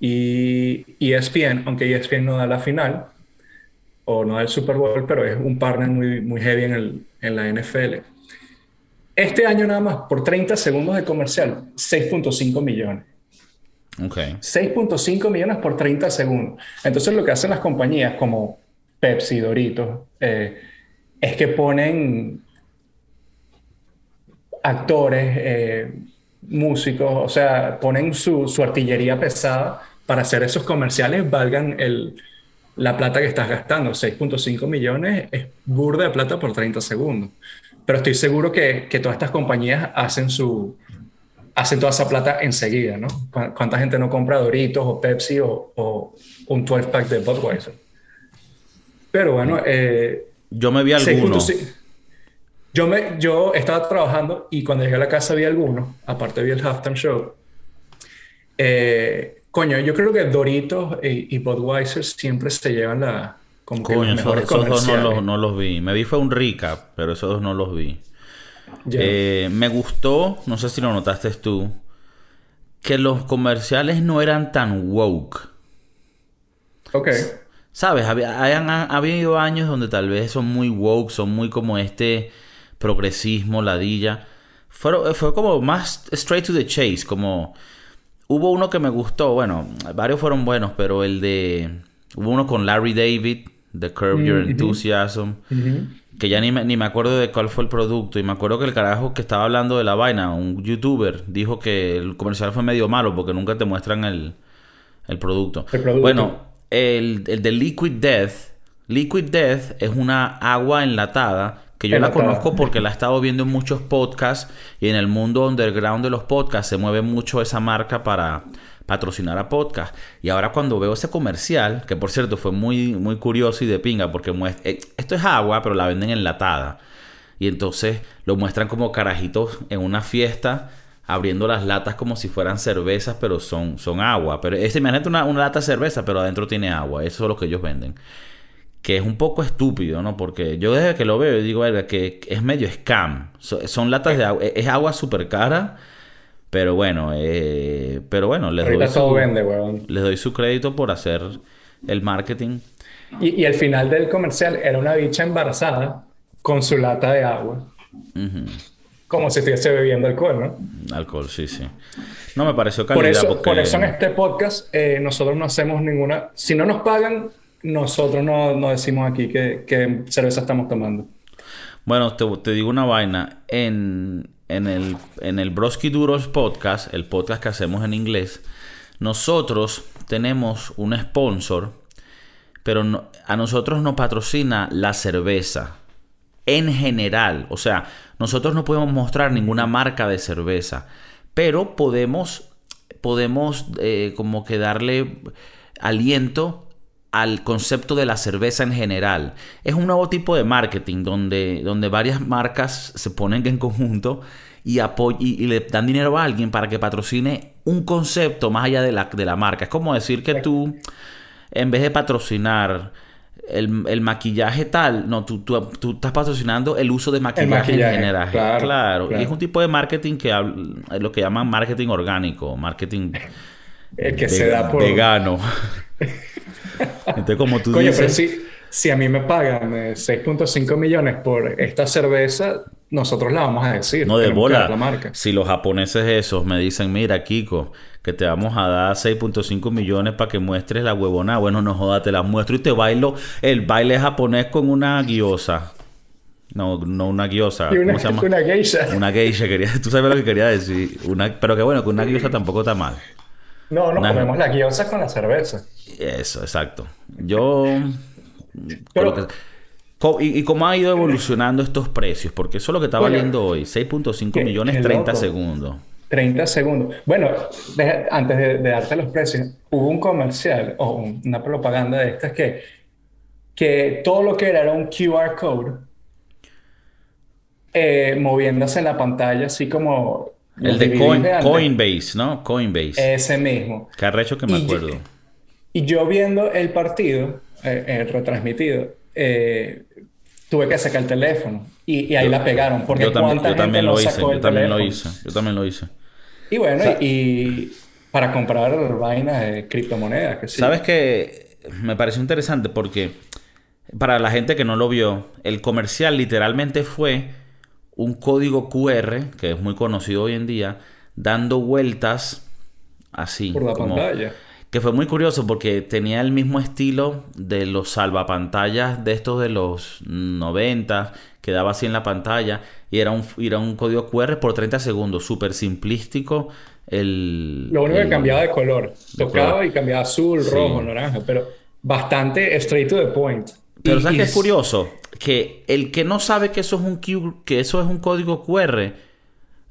y ESPN, aunque ESPN no da la final o no da el Super Bowl, pero es un partner muy, muy heavy en, el, en la NFL. Este año nada más, por 30 segundos de comercial, 6.5 millones. Ok. 6.5 millones por 30 segundos. Entonces lo que hacen las compañías como Pepsi, Doritos, eh, es que ponen actores, eh, músicos, o sea, ponen su, artillería pesada para hacer esos comerciales, valgan el, la plata que estás gastando. 6.5 millones es burda de plata por 30 segundos. Pero estoy seguro que, que todas estas compañías hacen su hacen toda esa plata enseguida, ¿no? ¿Cuánta gente no compra Doritos o Pepsi o, o un 12 pack de Budweiser? Pero bueno, eh, yo me vi algunos. Yo, me, yo estaba trabajando y cuando llegué a la casa vi algunos, aparte vi el halftime show. Eh, coño, yo creo que Doritos y, y Budweiser siempre se llevan la, Coño, esos, dos no los, vi. Me vi fue un recap, pero esos dos no los vi. Eh, me gustó, no sé si lo notaste tú, que los comerciales no eran tan woke. Ok. ¿Sabes? Había, habido años donde tal vez son muy woke, son muy como este progresismo, ladilla. Fue, fue como más straight to the chase, como... Hubo uno que me gustó, bueno, varios fueron buenos, pero el de... Hubo uno con Larry David, The Curb Your Enthusiasm. Que ya ni me, ni me acuerdo de cuál fue el producto. Y me acuerdo que el carajo que estaba hablando de la vaina, un youtuber, dijo que el comercial fue medio malo porque nunca te muestran el, producto. Bueno, el, el de Liquid Death. Liquid Death es una agua enlatada que yo la conozco porque la he estado viendo en muchos podcasts y en el mundo underground de los podcasts se mueve mucho esa marca para patrocinar a podcast. Y ahora cuando veo ese comercial, que por cierto fue muy, muy curioso y de pinga, porque muestra, eh, esto es agua, pero la venden enlatada. Y entonces lo muestran como carajitos en una fiesta, abriendo las latas como si fueran cervezas, pero son, son agua. Pero este, imagínate una, una lata de cerveza, pero adentro tiene agua. Eso es lo que ellos venden. Que es un poco estúpido, ¿no? Porque yo desde que lo veo, digo, que es medio scam. son latas de agua. Es agua súper cara pero bueno, eh, pero bueno, les doy, su, les doy su crédito por hacer el marketing. Y, y, el final del comercial era una bicha embarazada con su lata de agua. como si estuviese bebiendo alcohol, ¿no? Alcohol, sí, sí. No me pareció calidad por eso, porque... por eso en este podcast eh, nosotros no hacemos ninguna... Si no nos pagan, nosotros no, no decimos aquí que, que, cerveza estamos tomando. Bueno, te, te digo una vaina. En, en, el, en el Broski Duros podcast, el podcast que hacemos en inglés, nosotros tenemos un sponsor, pero a nosotros nos patrocina la cerveza en general. O sea, nosotros no podemos mostrar ninguna marca de cerveza, pero podemos, podemos eh, como que darle aliento al concepto de la cerveza en general. Es un nuevo tipo de marketing donde, donde varias marcas se ponen en conjunto y, y, le dan dinero a alguien para que patrocine un concepto más allá de la, de la marca. Es como decir que tú, en vez de patrocinar el, maquillaje tal, no, tú, tú, estás patrocinando el uso de maquillaje, en general. Claro, Y es un tipo de marketing que es lo que llaman marketing orgánico, marketing el que se da por... vegano. [LAUGHS] Entonces, como tú Coño, dices... Pero si, si a mí me pagan 6.5 eh, millones por esta cerveza, nosotros la vamos a decir. No de bola. La marca. Si los japoneses esos me dicen, mira, Kiko, que te vamos a dar 6.5 millones para que muestres la huevona, bueno, no jodas, te la muestro y te bailo el baile japonés con una guiosa. No, no una guiosa. ¿Cómo se llama? [LAUGHS] Una geisha. Una geisha, quería, tú sabes lo que quería decir. Una, pero que bueno, que una guiosa tampoco está mal. No, no comemos la guiosa con la cerveza. Eso, exacto. Yo... ¿Y, cómo ha ido evolucionando estos precios? Porque eso es lo que está valiendo hoy. 6.5 millones 30 segundos. 30 segundos. Bueno, antes de, darte los precios, hubo un comercial o una propaganda de estas que, que todo lo que era era un QR code eh, moviéndose en la pantalla, así como... El de, Coinbase, ¿no? Coinbase. Ese mismo. Qué arrecho que me acuerdo. y yo viendo el partido, eh, eh, retransmitido, eh, tuve que sacar el teléfono y, ahí la pegaron. Porque yo, también, yo también lo hice, yo también lo hice, yo también lo hice. Y bueno, y, para comprar vainas de criptomonedas. Que ¿Sabes que Me pareció interesante porque para la gente que no lo vio, el comercial literalmente fue un código QR, que es muy conocido hoy en día, dando vueltas así. Por la pantalla. Que fue muy curioso porque tenía el mismo estilo de los salvapantallas de estos de los 90, quedaba así en la pantalla y era un, era un código QR por 30 segundos, súper simplístico. El, Lo único que cambiaba de color, tocaba y cambiaba azul, rojo, naranja, pero bastante straight to the point. Pero ¿sabes qué es curioso? Que el que no sabe que eso es un, que eso es un código QR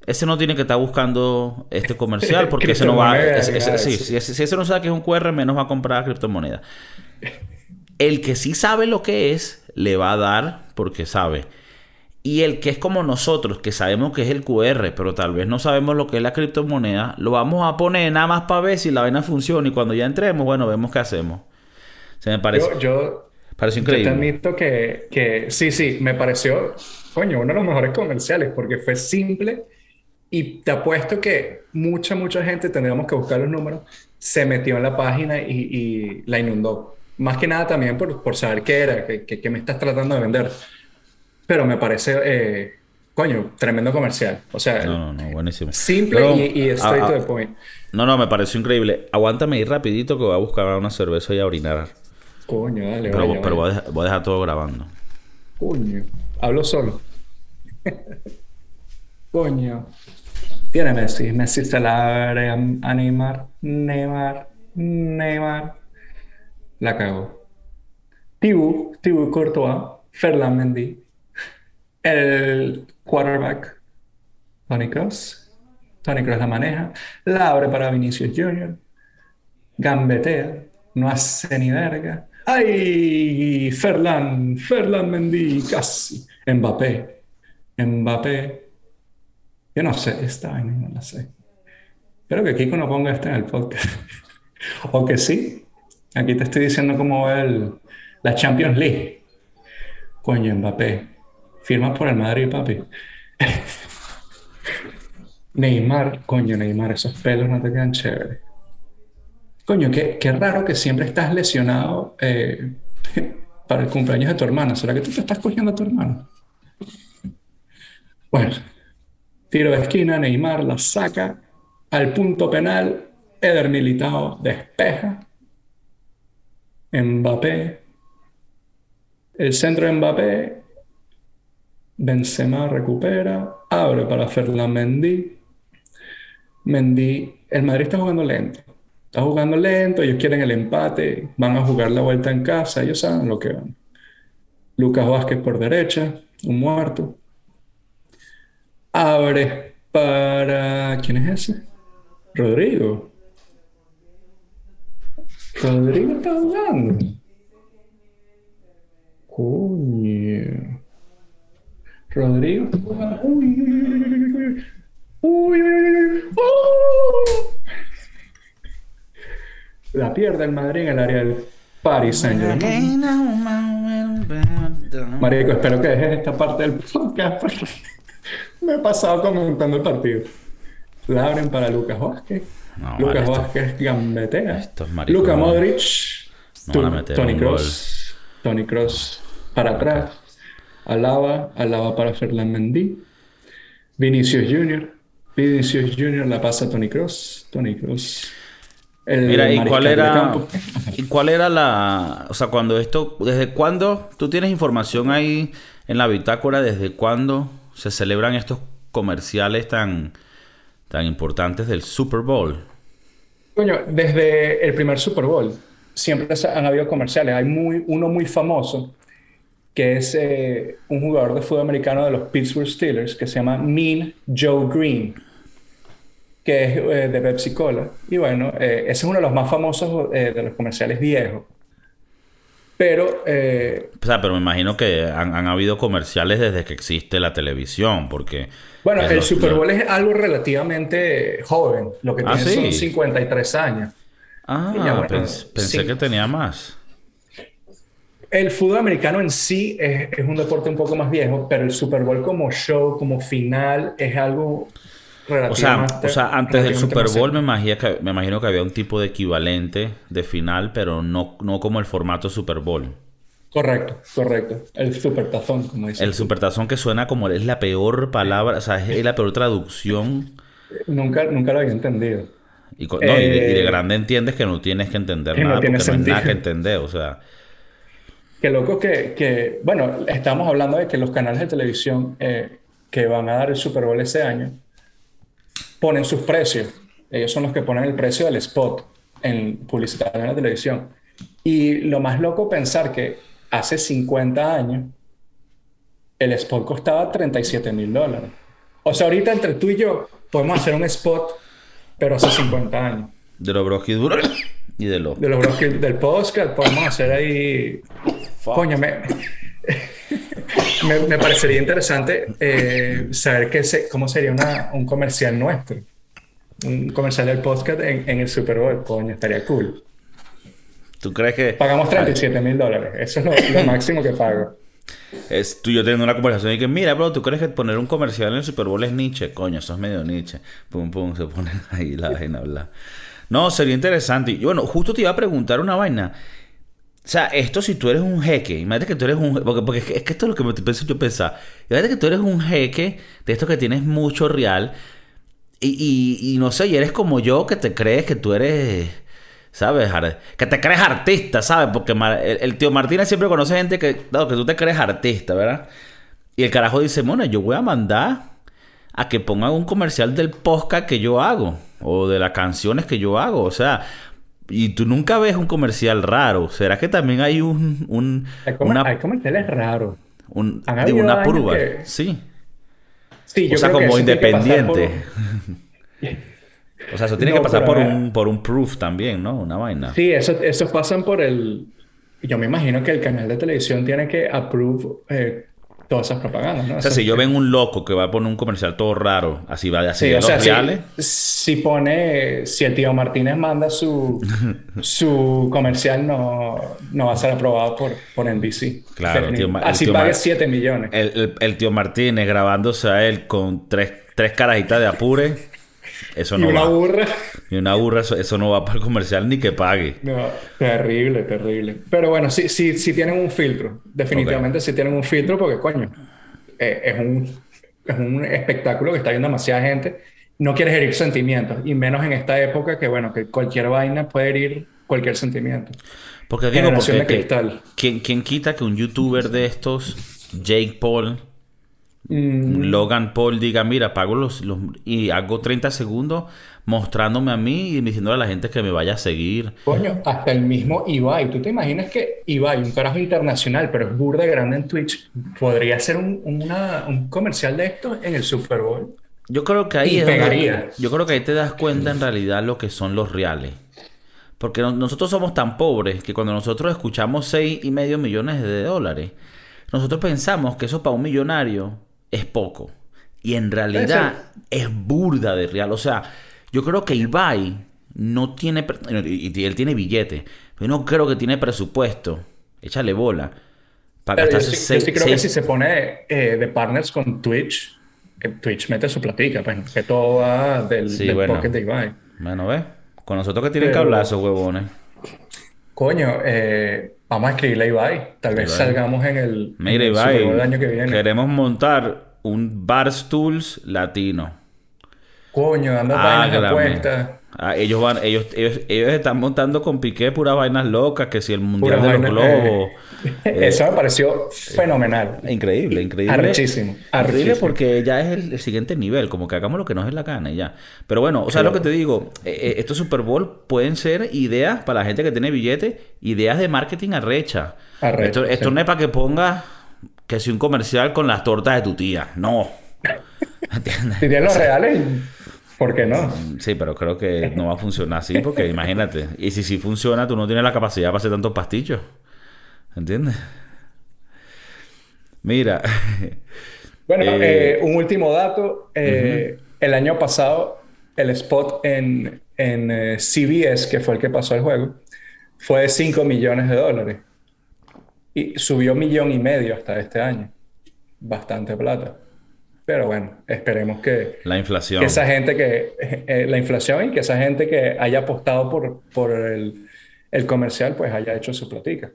ese no tiene que estar buscando este comercial [LAUGHS] porque ese no va. sí, si, ese no sabe que es un QR, menos va a comprar criptomoneda. El que sí sabe lo que es, le va a dar porque sabe. Y el que es como nosotros, que sabemos que es el QR, pero tal vez no sabemos lo que es la criptomoneda, lo vamos a poner nada más para ver si la vaina funciona. Y cuando ya entremos, bueno, vemos qué hacemos. Se me parece. Yo, yo parece increíble. Yo te admito que, que sí, sí, me pareció, coño, uno de los mejores comerciales porque fue simple y te apuesto que mucha, mucha gente, tendríamos que buscar los números, se metió en la página y, la inundó. Más que nada también por, por saber qué era, qué, me estás tratando de vender. Pero me parece, eh, coño, tremendo comercial. O sea, no, no, buenísimo. simple y, straight to the point. No, no, me pareció increíble. Aguántame ahí rapidito que voy a buscar una cerveza y a orinar. Coño, dale, Pero, pero Voy, a dejar, voy a dejar todo grabando. Coño, hablo solo. Coño. Viene Messi, Messi se la a Neymar, Neymar, Neymar. La cagó. Tibu, Tibu Courtois, Ferland Mendy, el quarterback, Tony Cross. Tony Cross la maneja, la abre para Vinicius Jr., gambetea, no hace ni verga. ¡Ay! Ferland, Ferland Mendy, casi. Mbappé, Mbappé, yo no sé, esta vaina no la sé. Espero que Kiko no ponga esto en el podcast. [LAUGHS] o que sí. Aquí te estoy diciendo cómo va el, la Champions League. Coño, Mbappé. Firmas por el Madrid, papi. [LAUGHS] Neymar, coño, Neymar, esos pelos no te quedan chéveres. Coño, qué, qué raro que siempre estás lesionado eh, [LAUGHS] para el cumpleaños de tu hermana. ¿Será que tú te estás cogiendo a tu hermano? Bueno, Tiro de esquina, Neymar la saca. Al punto penal, Eder Militao despeja, Mbappé, el centro de Mbappé, Benzema recupera, abre para Ferland Mendy, Mendy, el Madrid está jugando lento, está jugando lento, ellos quieren el empate, van a jugar la vuelta en casa, ellos saben lo que van. Lucas Vázquez por derecha, un muerto. Abre para... ¿Quién es ese? Rodrigo. Rodrigo está jugando. Coño. Rodrigo está jugando. Uy, uy, uy, La pierde el Madrid en el área del Paris Saint Germain. Marico, espero que dejes esta parte del podcast. [LAUGHS] Me he pasado comentando el partido. La abren para Lucas Vázquez. Lucas Vázquez gambetea. Lucas Modric. Tony Cross. Tony Cross para atrás. Alaba. Alaba para Ferland Mendy. Vinicius Jr. Vinicius Jr. la pasa a Tony Cross. Tony Cross. Mira, ¿y cuál era y cuál era la, o sea, cuando esto, desde cuándo tú tienes información ahí en la bitácora desde cuándo se celebran estos comerciales tan tan importantes del Super Bowl? Coño, desde el primer Super Bowl siempre han habido comerciales. Hay muy, uno muy famoso que es eh, un jugador de fútbol americano de los Pittsburgh Steelers que se llama Mean Joe Green, que es eh, de Pepsi Cola. Y bueno, eh, ese es uno de los más famosos de los comerciales viejos. Pero... o sea, pero me imagino que han, han, habido comerciales desde que existe la televisión, porque... Bueno, el Super Bowl es algo relativamente joven, lo que ah, tiene son 53 años. Ah, pensé que tenía más. El fútbol americano en sí es, un deporte un poco más viejo, pero el Super Bowl como show, como final, es algo relativamente... O sea, antes del Super Bowl me imagino, que, me imagino que había un tipo de equivalente de final, pero no, no como el formato Super Bowl. Correcto, correcto. El supertazón, como dice. El supertazón que suena como es la peor palabra, o sea, es la peor traducción. Nunca, nunca lo había entendido. Y, no, y, de, eh, grande entiendes que no tienes que entender nada, porque no hay nada que entender, o sea... Qué loco que, que, bueno, estamos hablando de que los canales de televisión eh, que van a dar el Super Bowl ese año ponen sus precios. Ellos son los que ponen el precio del spot en publicidad en la televisión. Y lo más loco pensar que hace 50 años el spot costaba 37 mil dólares. O sea, ahorita entre tú y yo podemos hacer un spot, pero hace 50 años. De los broski [COUGHS] y de los... De los del podcast podemos hacer ahí... Coño, me... [LAUGHS] me, parecería interesante eh, saber qué cómo sería un comercial nuestro. Un comercial del podcast en, en el Super Bowl. Coño, estaría cool. ¿Tú crees que...? Pagamos 37 mil dólares. Eso es lo, [LAUGHS] máximo que pago. Es tú y yo teniendo una conversación y que, mira, bro, ¿tú crees que poner un comercial en el Super Bowl es Nietzsche? Coño, eso es medio Nietzsche. Pum, pum, se ponen [LAUGHS] ahí la vaina hablar. No, sería interesante. Y bueno, justo te iba a preguntar una vaina. O sea, esto si tú eres un jeque, imagínate que tú eres un... Porque, porque es, que, esto es lo que me pienso yo pensar. Imagínate que tú eres un jeque de esto que tienes mucho real y, y, no sé, y eres como yo que te crees que tú eres ¿sabes? Que te crees artista, ¿sabes? Porque el, tío Martínez siempre conoce gente que, que tú te crees artista, ¿verdad? Y el carajo dice, bueno, yo voy a mandar a que pongan un comercial del podcast que yo hago o de las canciones que yo hago, o sea, y tú nunca ves un comercial raro. ¿Será que también hay un... un hay, comerciales raros. Un, de una prueba, sí. Sí, yo o sea, como independiente. [LAUGHS] O sea, eso tiene que pasar por un, por un proof también, ¿no? Una vaina. Sí, eso, eso pasan por el... Yo me imagino que el canal de televisión tiene que approve eh, todas esas propagandas, ¿no? O sea, si yo ven un loco que va a poner un comercial todo raro, así va de así sí, o sea, reales. Si, pone... Si el tío Martínez manda su, su comercial, no, no va a ser aprobado por, por NBC. Claro, el tío, Así pague 7 millones. El, el, el, tío Martínez grabándose a él con tres, tres carajitas de apure... Eso [LAUGHS] no y una burra. Y una burra, eso, no va para el comercial ni que pague. No, terrible, terrible. Pero bueno, sí, sí, sí tienen un filtro. Definitivamente sí tienen un filtro porque, coño, eh, es un es un espectáculo que está viendo demasiada gente. No quieres herir sentimientos, y menos en esta época que, bueno, que cualquier vaina puede herir cualquier sentimiento. Porque digo, porque ¿quién, ¿quién quita que un youtuber de estos, Jake Paul, mm. Logan Paul, diga, mira, pago los, los, y hago 30 segundos mostrándome a mí y diciéndole a la gente que me vaya a seguir. Coño, hasta el mismo Ibai. ¿Tú te imaginas que Ibai, un carajo internacional, pero es burda grande en Twitch, podría hacer un, un comercial de esto en el Super Bowl? Yo creo que ahí pegaría. yo creo que ahí te das cuenta en realidad lo que son los reales. Porque nosotros somos tan pobres que cuando nosotros escuchamos seis y medio millones de dólares, nosotros pensamos que eso para un millonario es poco. Y en realidad es burda de real. O sea, yo creo que Ibai no tiene. Y él tiene billete. Pero no creo que tiene presupuesto. Échale bola. Para yo, sí, creo que si se pone eh, de partners con Twitch, Twitch mete su platica, pues, que todo va del, pocket de Ibai. Bueno, ¿ves? Con nosotros que tienen cablazo, huevones. Coño, eh, vamos a escribirle a Ibai. Tal vez salgamos en el, Mira, Ibai, año que viene. Queremos montar un Barstools latino. Coño, dando vainas de Ah, ellos van, ellos, ellos, ellos, están montando con Piqué puras vainas locas, que si el mundial de los globos. [LAUGHS] Eh, Eso me pareció fenomenal. Increíble, increíble. Arrechísimo. Increíble porque ya es el, siguiente nivel, como que hagamos lo que nos es la gana y ya. Pero bueno, o sea, lo que te digo, eh, eh, estos Super Bowl pueden ser ideas para la gente que tiene billete, ideas de marketing arrecha. esto, esto no es para que pongas que si un comercial con las tortas de tu tía. No. [LAUGHS] ¿Entiendes? Serían los reales. ¿Por qué no? Sí, pero creo que no va a funcionar así porque imagínate. Y si sí funciona, tú no tienes la capacidad para hacer tantos pastillos. ¿Entiendes? Mira. [LAUGHS] Bueno, eh, eh, un último dato. Eh, el año pasado, el spot en, en CBS, que fue el que pasó el juego, fue de 5 millones de dólares. Y subió un millón y medio hasta este año. Bastante plata. Pero bueno, esperemos que... La inflación. Que esa gente que... Eh, la inflación y que esa gente que haya apostado por, por el, el comercial, pues haya hecho su platica.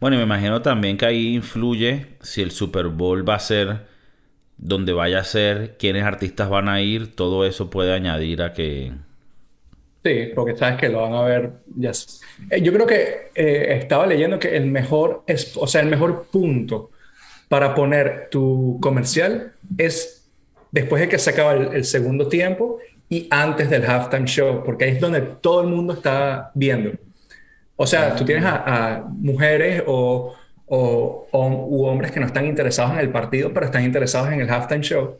Bueno, y me imagino también que ahí influye si el Super Bowl va a ser donde vaya a ser, quiénes artistas van a ir, todo eso puede añadir a que... Sí, porque sabes que lo van a ver. Ya eh, Yo creo que eh, estaba leyendo que el mejor, es, o sea, el mejor punto para poner tu comercial es después de que se acaba el, segundo tiempo y antes del halftime show, porque ahí es donde todo el mundo está viendo. O sea, tú tienes a, mujeres o, o, u hombres que no están interesados en el partido, pero están interesados en el halftime show.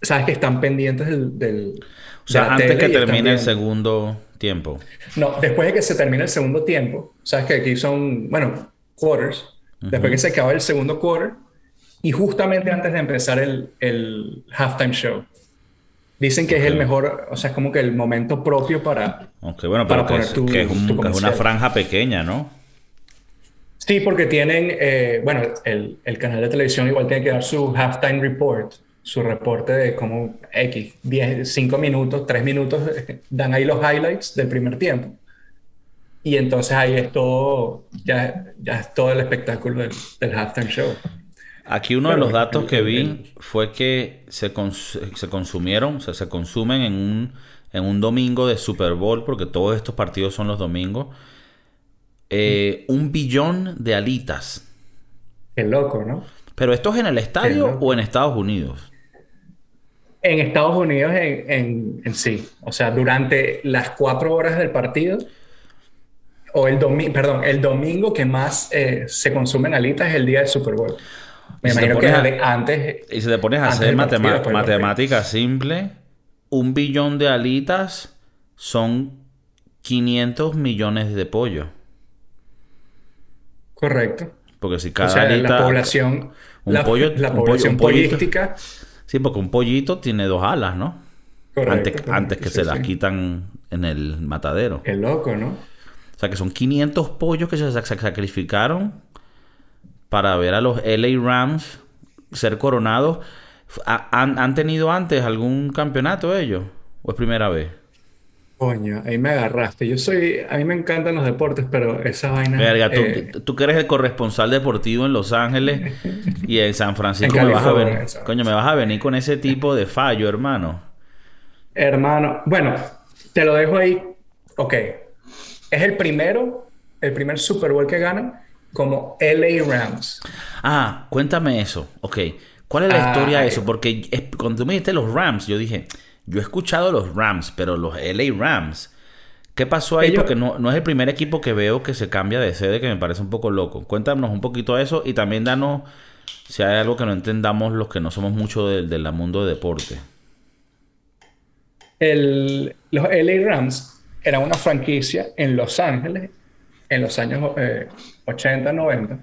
Sabes que están pendientes del... o sea, antes que termine el segundo tiempo. No, después de que se termine el segundo tiempo, sabes que aquí son, bueno, quarters. Después que se acaba el segundo quarter, y justamente antes de empezar el, el halftime show. Dicen que es el mejor, o sea, es como que el momento propio para, Aunque bueno, para poner tu, que es, una franja pequeña, ¿no? Sí, porque tienen, eh, bueno, el, el, canal de televisión igual tiene que dar su halftime report, su reporte de como X, 10, 5 minutos, 3 minutos, [LAUGHS] dan ahí los highlights del primer tiempo. Y entonces ahí es todo, ya, ya es todo el espectáculo del, del halftime show. Aquí uno de los datos que vi fue que se, se consumieron, o sea, se consumen en un, en un domingo de Super Bowl, porque todos estos partidos son los domingos, eh, un billón de alitas. Qué loco, ¿no? Pero esto es en el estadio o en Estados Unidos? En Estados Unidos en, en, sí. O sea, durante las cuatro horas del partido, o el domingo, perdón, el domingo que más eh, se consumen alitas es el día del Super Bowl. Me imagino que antes. Y si te pones a hacer matemáticas simple, un billón de alitas son 500 millones de pollo. Correcto. Porque si cada alita, la población. Un la, pollo, la población pollística. Sí, porque un pollito tiene dos alas, ¿no? Correcto, antes, antes que se las quitan en el matadero. Qué loco, ¿no? O sea que son 500 pollos que se sacrificaron para ver a los LA Rams ser coronados. ¿Han, tenido antes algún campeonato ellos? ¿O es primera vez? Coño, ahí me agarraste. Yo soy, a mí me encantan los deportes, pero esa vaina. Verga, tú, eh, tú que eres el corresponsal deportivo en Los Ángeles y en San Francisco En me vas a venir. Coño, me vas a venir con ese tipo de fallo, hermano. hermano, bueno, te lo dejo ahí. Ok, es el primero, el primer Super Bowl que ganan como LA Rams. Ah, cuéntame eso. Ok. ¿Cuál es la Ah, historia de eso? Porque es- cuando tú me dijiste los Rams, yo dije, yo he escuchado los Rams, pero los LA Rams. ¿Qué pasó ahí? Ellos- Porque no, no es el primer equipo que veo que se cambia de sede, que me parece un poco loco. Cuéntanos un poquito de eso y también danos si hay algo que no entendamos los que no somos mucho del, del mundo de deporte. El- los LA Rams eran una franquicia en Los Ángeles en los años eh, 80, 90,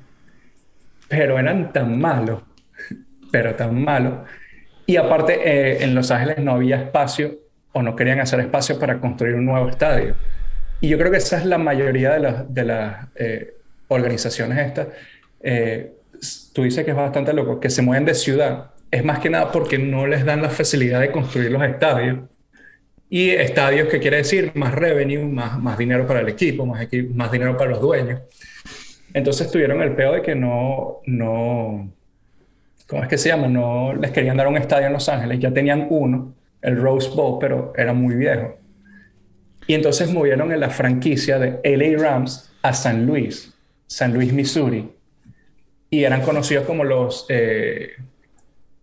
pero eran tan malos, pero tan malos. Y aparte, eh, en Los Ángeles no había espacio o no querían hacer espacio para construir un nuevo estadio. Y yo creo que esa es la mayoría de las, de eh, organizaciones estas. Eh, tú dices que es bastante loco, que se mueven de ciudad. Es más que nada porque no les dan la facilidad de construir los estadios. Y estadios, que quiere decir más revenue, más, más dinero para el equipo, más, equi- más dinero para los dueños. Entonces tuvieron el peo de que no, no, ¿cómo es que se llama? No les querían dar un estadio en Los Ángeles, ya tenían uno, el Rose Bowl, pero era muy viejo. Y entonces movieron en la franquicia de LA Rams a San Luis, San Luis, Missouri, y eran conocidos como los eh,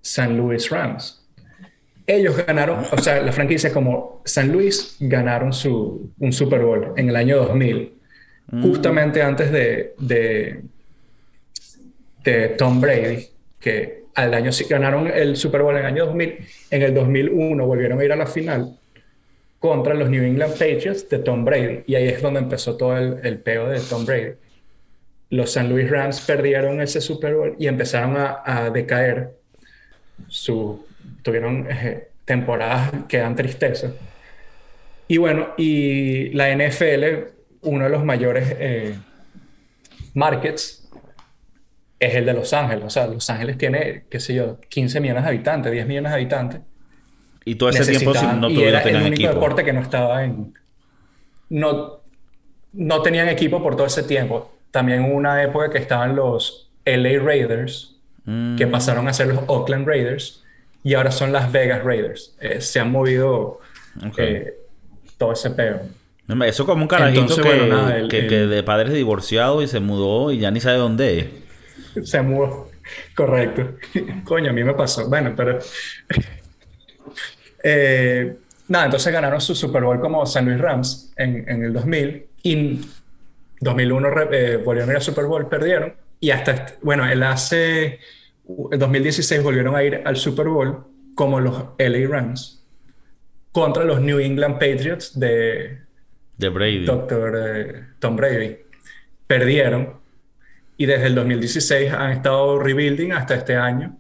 San Luis Rams. Ellos ganaron, o sea, la franquicia como San Luis ganaron su, un Super Bowl en el año 2000, justamente antes de, de, de Tom Brady, que al año ganaron el Super Bowl en el año 2000, en el 2001 volvieron a ir a la final contra los New England Patriots de Tom Brady, y ahí es donde empezó todo el, el peo de Tom Brady. Los San Luis Rams perdieron ese Super Bowl y empezaron a, a decaer. Su, tuvieron eh, temporadas que dan tristeza. Y bueno, y la NFL, uno de los mayores eh, markets es el de Los Ángeles. O sea, Los Ángeles tiene, qué sé yo, 15 millones de habitantes, 10 millones de habitantes. Y todo ese tiempo Necesitaban- no y tuvieron era el único equipo. deporte que no estaba en... No, no tenían equipo por todo ese tiempo. También hubo una época que estaban los LA Raiders, Mm. que pasaron a ser los Oakland Raiders, y ahora son las Vegas Raiders. Eh, se han movido eh, todo ese peo. Eso como un carajito Entonces, que, bueno, nada, el- que- el- que de padres divorciados y se mudó y ya ni sabe dónde es. [LAUGHS] Se mudó. Correcto. [LAUGHS] Coño, a mí me pasó. Bueno, pero. [LAUGHS] Eh, nada, entonces ganaron su Super Bowl como San Luis Rams en, en el 2000 y 2001 re- eh, volvieron a ir al Super Bowl, perdieron y hasta, bueno, el hace, el 2016 volvieron a ir al Super Bowl como los LA Rams contra los New England Patriots de, De Brady. Doctor eh, Tom Brady. Perdieron y desde el 2016 han estado rebuilding hasta este año,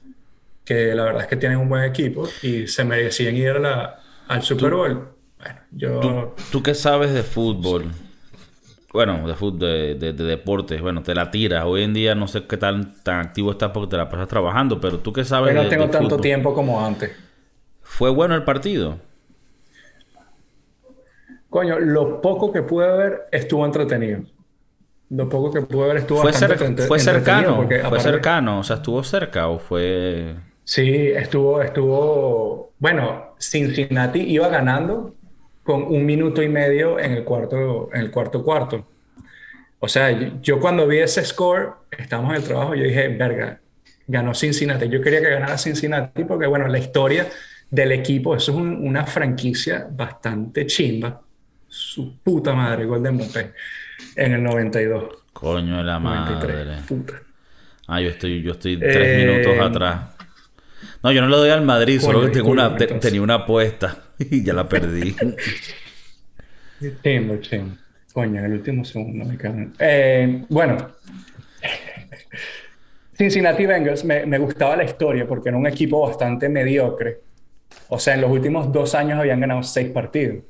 que la verdad es que tienen un buen equipo y se merecían ir a la- al Super Bowl. Bueno, yo... ¿Tú, tú qué sabes de fútbol? Bueno, de fútbol, de, de- de deportes. Bueno, te la tiras. Hoy en día no sé qué tan, tan activo estás porque te la pasas trabajando, pero tú qué sabes Yo no de, tengo tanto fútbol? tiempo como antes. ¿Fue bueno el partido? Coño, lo poco que pude ver estuvo entretenido. Lo poco que pude ver estuvo ¿Fue, bastante cer- entre- fue cercano? porque ¿Fue aparte- cercano? O sea, ¿estuvo cerca o fue...? Sí, estuvo, estuvo, bueno, Cincinnati iba ganando con un minuto y medio en el cuarto, en el cuarto cuarto. O sea, yo, cuando vi ese score, estábamos en el trabajo, yo dije, verga, ganó Cincinnati. Yo quería que ganara Cincinnati porque, bueno, la historia del equipo, eso es un- una franquicia bastante chimba. Su puta madre, Golden Bote, en el 92. Coño de la 93. madre. Puta. Ah, yo estoy, yo estoy tres Eh, minutos atrás. No, yo no le doy al Madrid, solo que tengo una, te- tenía una apuesta [LAUGHS] y ya la perdí. [LAUGHS] Chimbo, chimbo. Coño, en el último segundo me cagan. Eh, bueno, [LAUGHS] Cincinnati Bengals me, me gustaba la historia porque era un equipo bastante mediocre. O sea, en los últimos dos años habían ganado seis partidos.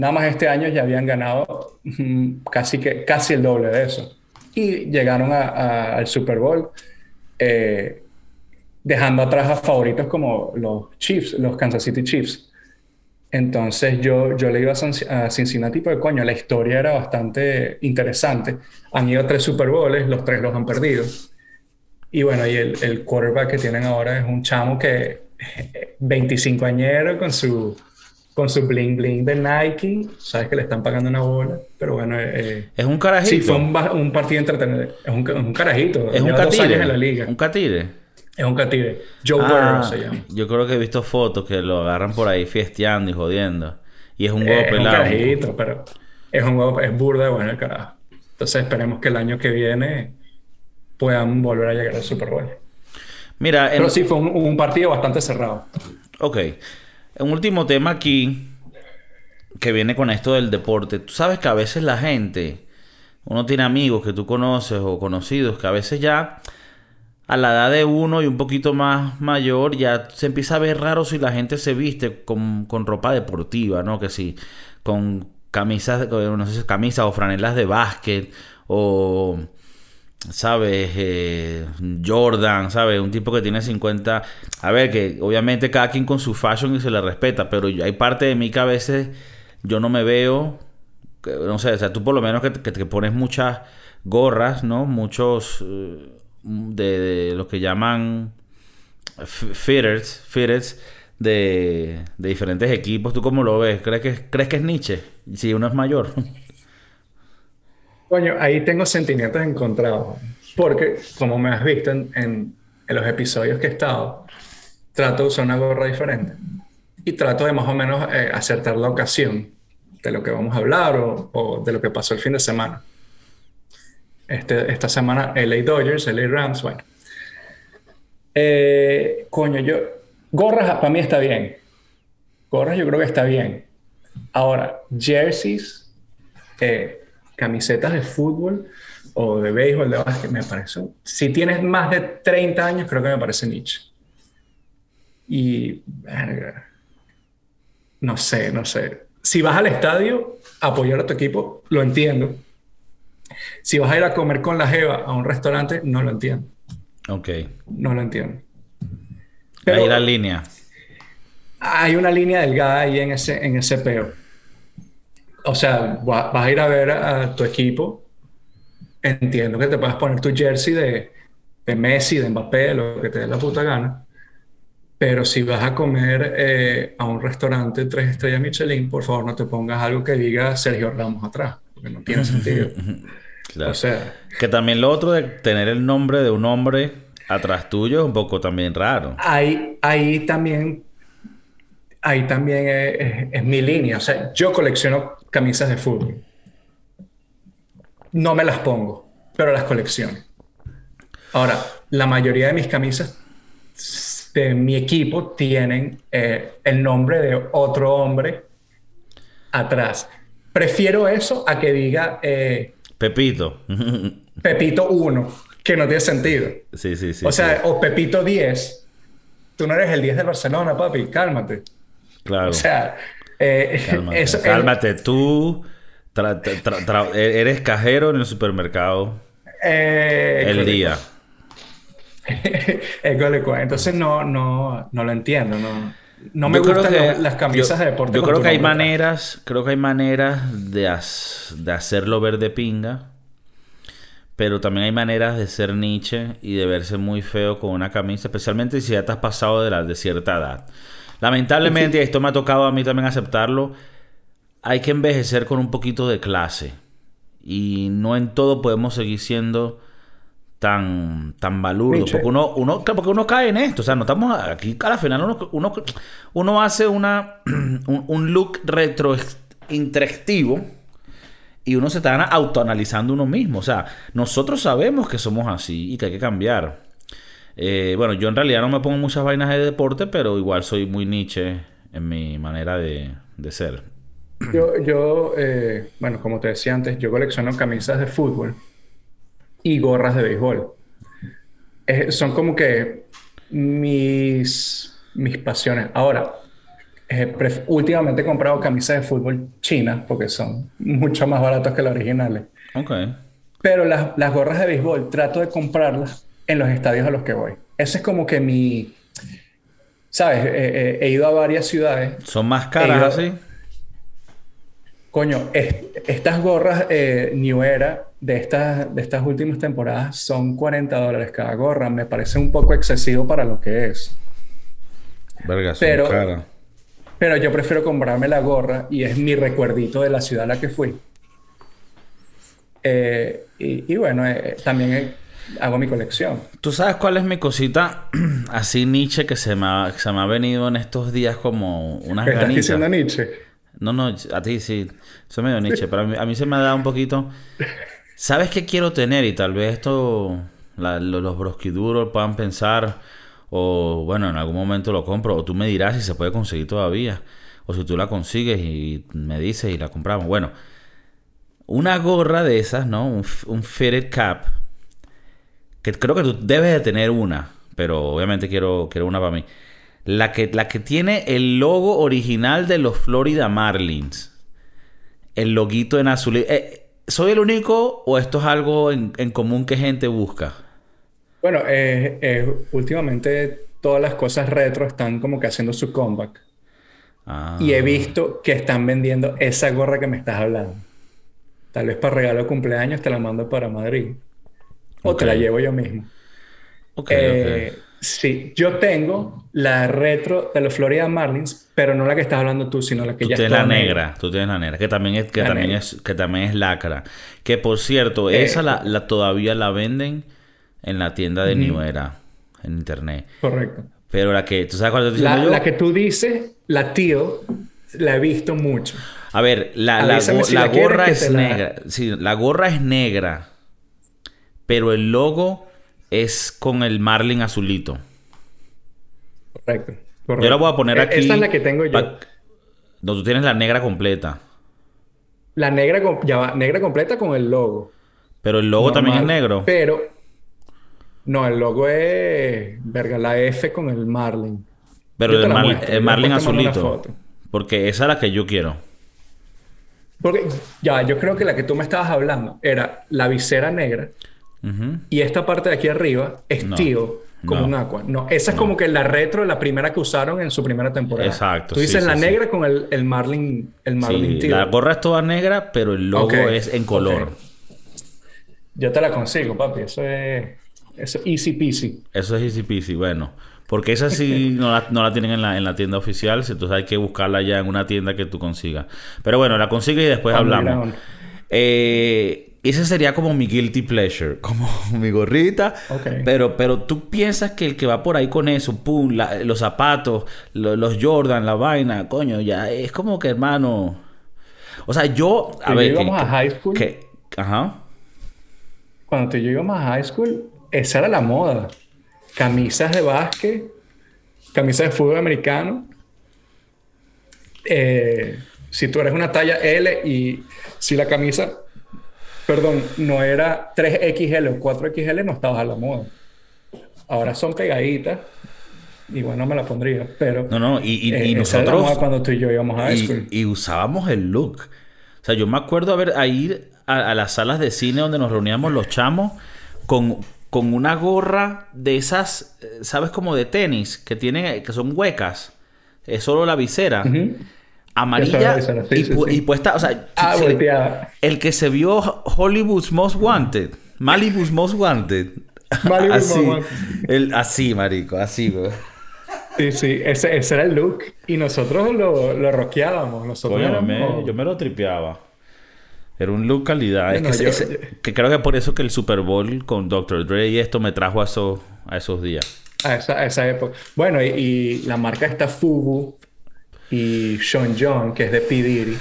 Nada más este año ya habían ganado mm, casi, que, casi el doble de eso. Y llegaron a- a- al Super Bowl eh, dejando atrás a favoritos como los Chiefs, los Kansas City Chiefs. Entonces yo, yo le iba a Cincinnati porque, coño, la historia era bastante interesante. Han ido tres Super Bowls, los tres los han perdido. Y bueno, y el, el quarterback que tienen ahora es un chamo que 25 añero con su, con su bling bling de Nike. Sabes que le están pagando una bola, pero bueno. Eh, es un carajito. Sí, fue un, un partido entretenido. Es un, un carajito. Es un catire. en la liga. Un catire. Es un catire. Joe ah, se llama. Yo creo que he visto fotos que lo agarran por ahí fiesteando y jodiendo. Y es un huevo pelado. Es un carajito, pero es un huevo, es burda de bueno el carajo. Entonces esperemos que el año que viene puedan volver a llegar al Super Bowl. Mira, pero sí fue un, partido bastante cerrado. Ok. Un último tema aquí que viene con esto del deporte. Tú sabes que a veces la gente, uno tiene amigos que tú conoces o conocidos que a veces ya a la edad de uno y un poquito más mayor, ya se empieza a ver raro si la gente se viste con, ropa deportiva, ¿no? Que si con camisas, no sé, camisas o franelas de básquet o, ¿sabes? Eh, Jordan, ¿sabes? Un tipo que tiene 50... A ver, que obviamente cada quien con su fashion y se le respeta, pero hay parte de mí que a veces yo no me veo... no sé, o sea, tú por lo menos que, te pones muchas gorras, ¿no? Muchos... Eh, de, lo que llaman fitters, fitters de, de, diferentes equipos. ¿Tú cómo lo ves? ¿Crees que, ¿Crees que es Nietzsche? Si uno es mayor. [LAUGHS] Coño, ahí tengo sentimientos encontrados. Porque, como me has visto en, en, los episodios que he estado, trato de usar una gorra diferente. Y trato de más o menos eh, acertar la ocasión de lo que vamos a hablar o, de lo que pasó el fin de semana. Este, esta semana LA Dodgers, LA Rams, bueno. Eh, coño, yo, gorras para mí está bien. Gorras yo creo que está bien. Ahora, jerseys, eh, camisetas de fútbol o de béisbol, de básquet, me parece. Si tienes más de 30 años, creo que me parece niche. Y, no sé, no sé. Si vas al estadio, apoyar a tu equipo, lo entiendo si vas a ir a comer con la Jeva a un restaurante, no lo entiendo. Ok. No lo entiendo. Pero hay la línea. Hay una línea delgada ahí en ese, en ese peo. O sea, vas a ir a ver a tu equipo. Entiendo que te puedes poner tu jersey de, de Messi, de Mbappé, lo que te dé la puta gana. Pero si vas a comer eh, a un restaurante tres estrellas Michelin, por favor no te pongas algo que diga Sergio Ramos atrás, porque no tiene sentido. O sea, que también lo otro de tener el nombre de un hombre atrás tuyo es un poco también raro. Ahí, ahí también, ahí también es, mi línea. O sea, yo colecciono camisas de fútbol. No me las pongo, pero las colecciono. Ahora, la mayoría de mis camisas de mi equipo tienen eh, el nombre de otro hombre atrás. Prefiero eso a que diga eh, Pepito. [LAUGHS] Pepito 1, que no tiene sentido. Sí, sí, sí. O sea, o Pepito 10. Tú no eres el 10 de Barcelona, papi, cálmate. Claro. O sea, eh, cálmate, eso, cálmate. tú eres cajero en el supermercado eh, el día. [LAUGHS] Entonces no, no, no lo entiendo, no. No me gustan las camisas de deporte. Yo creo que hay maneras, creo que hay maneras de, de hacerlo ver de pinga. Pero también hay maneras de ser Nietzsche y de verse muy feo con una camisa, especialmente si ya te has pasado de, la, de cierta edad. Lamentablemente, y esto me ha tocado a mí también aceptarlo, hay que envejecer con un poquito de clase. Y no en todo podemos seguir siendo tan, tan balurdo. Porque uno, uno, porque uno cae en esto. O sea, no estamos aquí a la final. Uno, uno, hace una, [CLEARS THROAT] un, look retro interactivo y uno se está autoanalizando uno mismo. O sea, nosotros sabemos que somos así y que hay que cambiar. Eh, bueno, yo en realidad no me pongo muchas vainas de deporte, pero igual soy muy niche en mi manera de, de ser. Yo, yo eh, bueno, como te decía antes, yo colecciono camisas de fútbol y gorras de béisbol. son como que mis, mis pasiones. Ahora, eh, últimamente he comprado camisas de fútbol chinas porque son mucho más baratas que las originales. Ok. Pero las, las gorras de béisbol trato de comprarlas en los estadios a los que voy. Ese es como que mi, ¿sabes? he ido a varias ciudades. ¿Son más caras así? Coño, estas gorras eh, New Era de estas, de estas últimas temporadas son 40 dólares cada gorra. Me parece un poco excesivo para lo que es. Verga, son pero, pero yo prefiero comprarme la gorra y es mi recuerdito de la ciudad a la que fui. Eh, y, bueno, eh, también hago mi colección. ¿Tú sabes cuál es mi cosita [CLEARS THROAT] así Nietzsche que se me ha, se me ha venido en estos días como unas ¿Estás diciendo Nietzsche? No, no, a ti sí. Soy medio Nietzsche, pero a mí, se me ha dado un poquito... ¿Sabes qué quiero tener? Y tal vez esto los brosquiduros puedan pensar, o bueno, en algún momento lo compro, o tú me dirás si se puede conseguir todavía, o si tú la consigues y me dices y la compramos. Bueno, una gorra de esas, ¿no? Un, un fitted cap, que creo que tú debes de tener una, pero obviamente quiero, quiero una para mí. La que, la que tiene el logo original de los Florida Marlins. El loguito en azul. Eh, ¿Soy el único o esto es algo en, común que gente busca? Bueno, últimamente todas las cosas retro están como que haciendo su comeback. Y he ah. visto que están vendiendo esa gorra que me estás hablando. Tal vez para regalo de cumpleaños te la mando para Madrid. O te la llevo yo mismo. Ok, eh, Sí, yo tengo la retro de los Florida Marlins, pero no la que estás hablando tú, sino la que tú ya tienes la negra. Tú tienes la negra, que también es, que también es, que también es lacra. Que por cierto, eh, esa la, todavía la venden en la tienda de New Era, en internet. Correcto. Pero la que, ¿tú sabes cuál estoy la, La que tú dices, la tío, la he visto mucho. A ver, la, la, gorra es negra. Sí, la gorra es negra. Pero el logo es con el marlin azulito. Correcto. Yo la voy a poner e, aquí. Esta es la que tengo yo. No, tú tienes la negra completa. La negra, ya va, negra completa con el logo. Pero el logo también es negro. Pero. No, el logo es. Verga, la F con el Marlin. Pero el, Marlin azulito. Porque esa es la que yo quiero. Porque, ya, yo creo que la que tú me estabas hablando era la visera negra y esta parte de aquí arriba es tío, como un aqua. No, esa es como que la retro, la primera que usaron en su primera temporada. Exacto. Tú dices la negra con el, el Marlin, el Marlin tío. La gorra es toda negra, pero el logo es en color. Yo te la consigo, papi. Eso es, eso es easy peasy. Eso es easy peasy, bueno. Porque esa sí [LAUGHS] no la, no la tienen en la, en la, tienda oficial, entonces hay que buscarla ya en una tienda que tú consigas. Pero bueno, la consigues y después hablamos. Eh, ese sería como mi guilty pleasure, [LAUGHS] como mi gorrita. Pero, pero tú piensas que el que va por ahí con eso, pum, los zapatos, los Jordan, la vaina, coño, ya es como que hermano. O sea, yo. A ver. íbamos a high school. ajá. Cuando te yo a high school, esa era la moda. Camisas de básquet, camisas de fútbol americano. Eh, si tú eres una talla L y si la camisa perdón, no era 3XL o 4XL, no estabas a la moda. Ahora son pegaditas. Y bueno, me la pondría, pero... No, no, y, y, eh, nosotros... cuando tú y yo íbamos a y, y usábamos el look. O sea, yo me acuerdo a, ver, a ir a, las salas de cine donde nos reuníamos los chamos con, con una gorra de esas, eh, ¿sabes? Como de tenis, que tienen, que son huecas. Es solo la visera amarilla y, puesta, o sea, ah, el que se vio Hollywood's Most Wanted, Malibu's Most Wanted. [LAUGHS] Malibu's así, Most El, así, marico, así, güey. Sí, sí, ese, ese, era el look. Y nosotros lo, lo rockeábamos. Nosotros yo me lo tripeaba. Era un look calidad. es que, creo que por eso que el Super Bowl con Dr. Dre y esto me trajo a esos, a esos días. A esa, esa época. Bueno, y, y, la marca está Fubu y Sean John, que es de P. Diddy,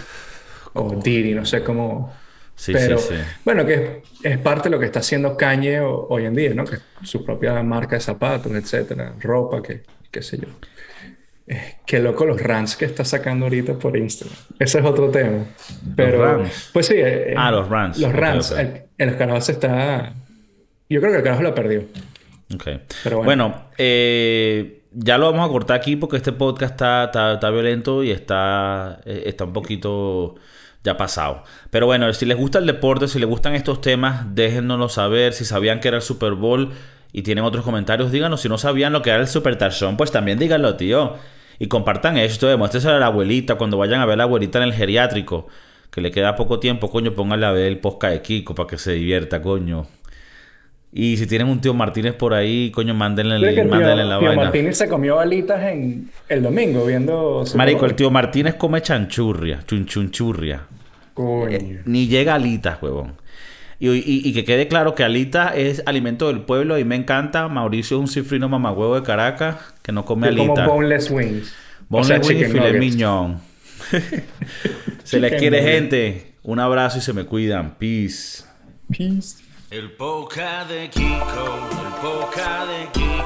o Diddy, no sé cómo. Sí, Pero, sí, sí. bueno, que es, parte de lo que está haciendo Kanye hoy en día, ¿no? Que su propia marca de zapatos, etcétera, ropa, que, qué sé yo. Eh, qué loco los rants que está sacando ahorita por Instagram. Ese es otro tema. Pero, pues sí. Eh, ah, los rants. Los rants. El, el carajo se está. Yo creo que el carajo lo perdió. Ok. Pero bueno, bueno eh ya lo vamos a cortar aquí porque este podcast está, está, violento y está, eh, está un poquito ya pasado. Pero bueno, si les gusta el deporte, si les gustan estos temas, déjennoslo saber. Si sabían que era el Super Bowl y tienen otros comentarios, díganos si no sabían lo que era el Super Tarzón, pues también díganlo, tío. Y compartan esto, demuéstreselo a la abuelita cuando vayan a ver a la abuelita en el geriátrico, que le queda poco tiempo, coño, pónganle a ver el podcast de Kiko para que se divierta, coño. Y si tienen un tío Martínez por ahí, coño, mándenle, mándenle la tío Martínez se comió alitas en el domingo viendo... Marico, el tío Martínez come chanchurria, chunchunchurria. Coño. Eh, ni llega alitas, huevón. Y, que quede claro que alita es alimento del pueblo y me encanta. Mauricio es un cifrino mamagüevo de Caracas que no come alita. Como boneless wings. Boneless wings y filet miñón. [LAUGHS] se les quiere, gente. Un abrazo y se me cuidan. Peace. Peace. El poca de Kiko, el poca de Kiko,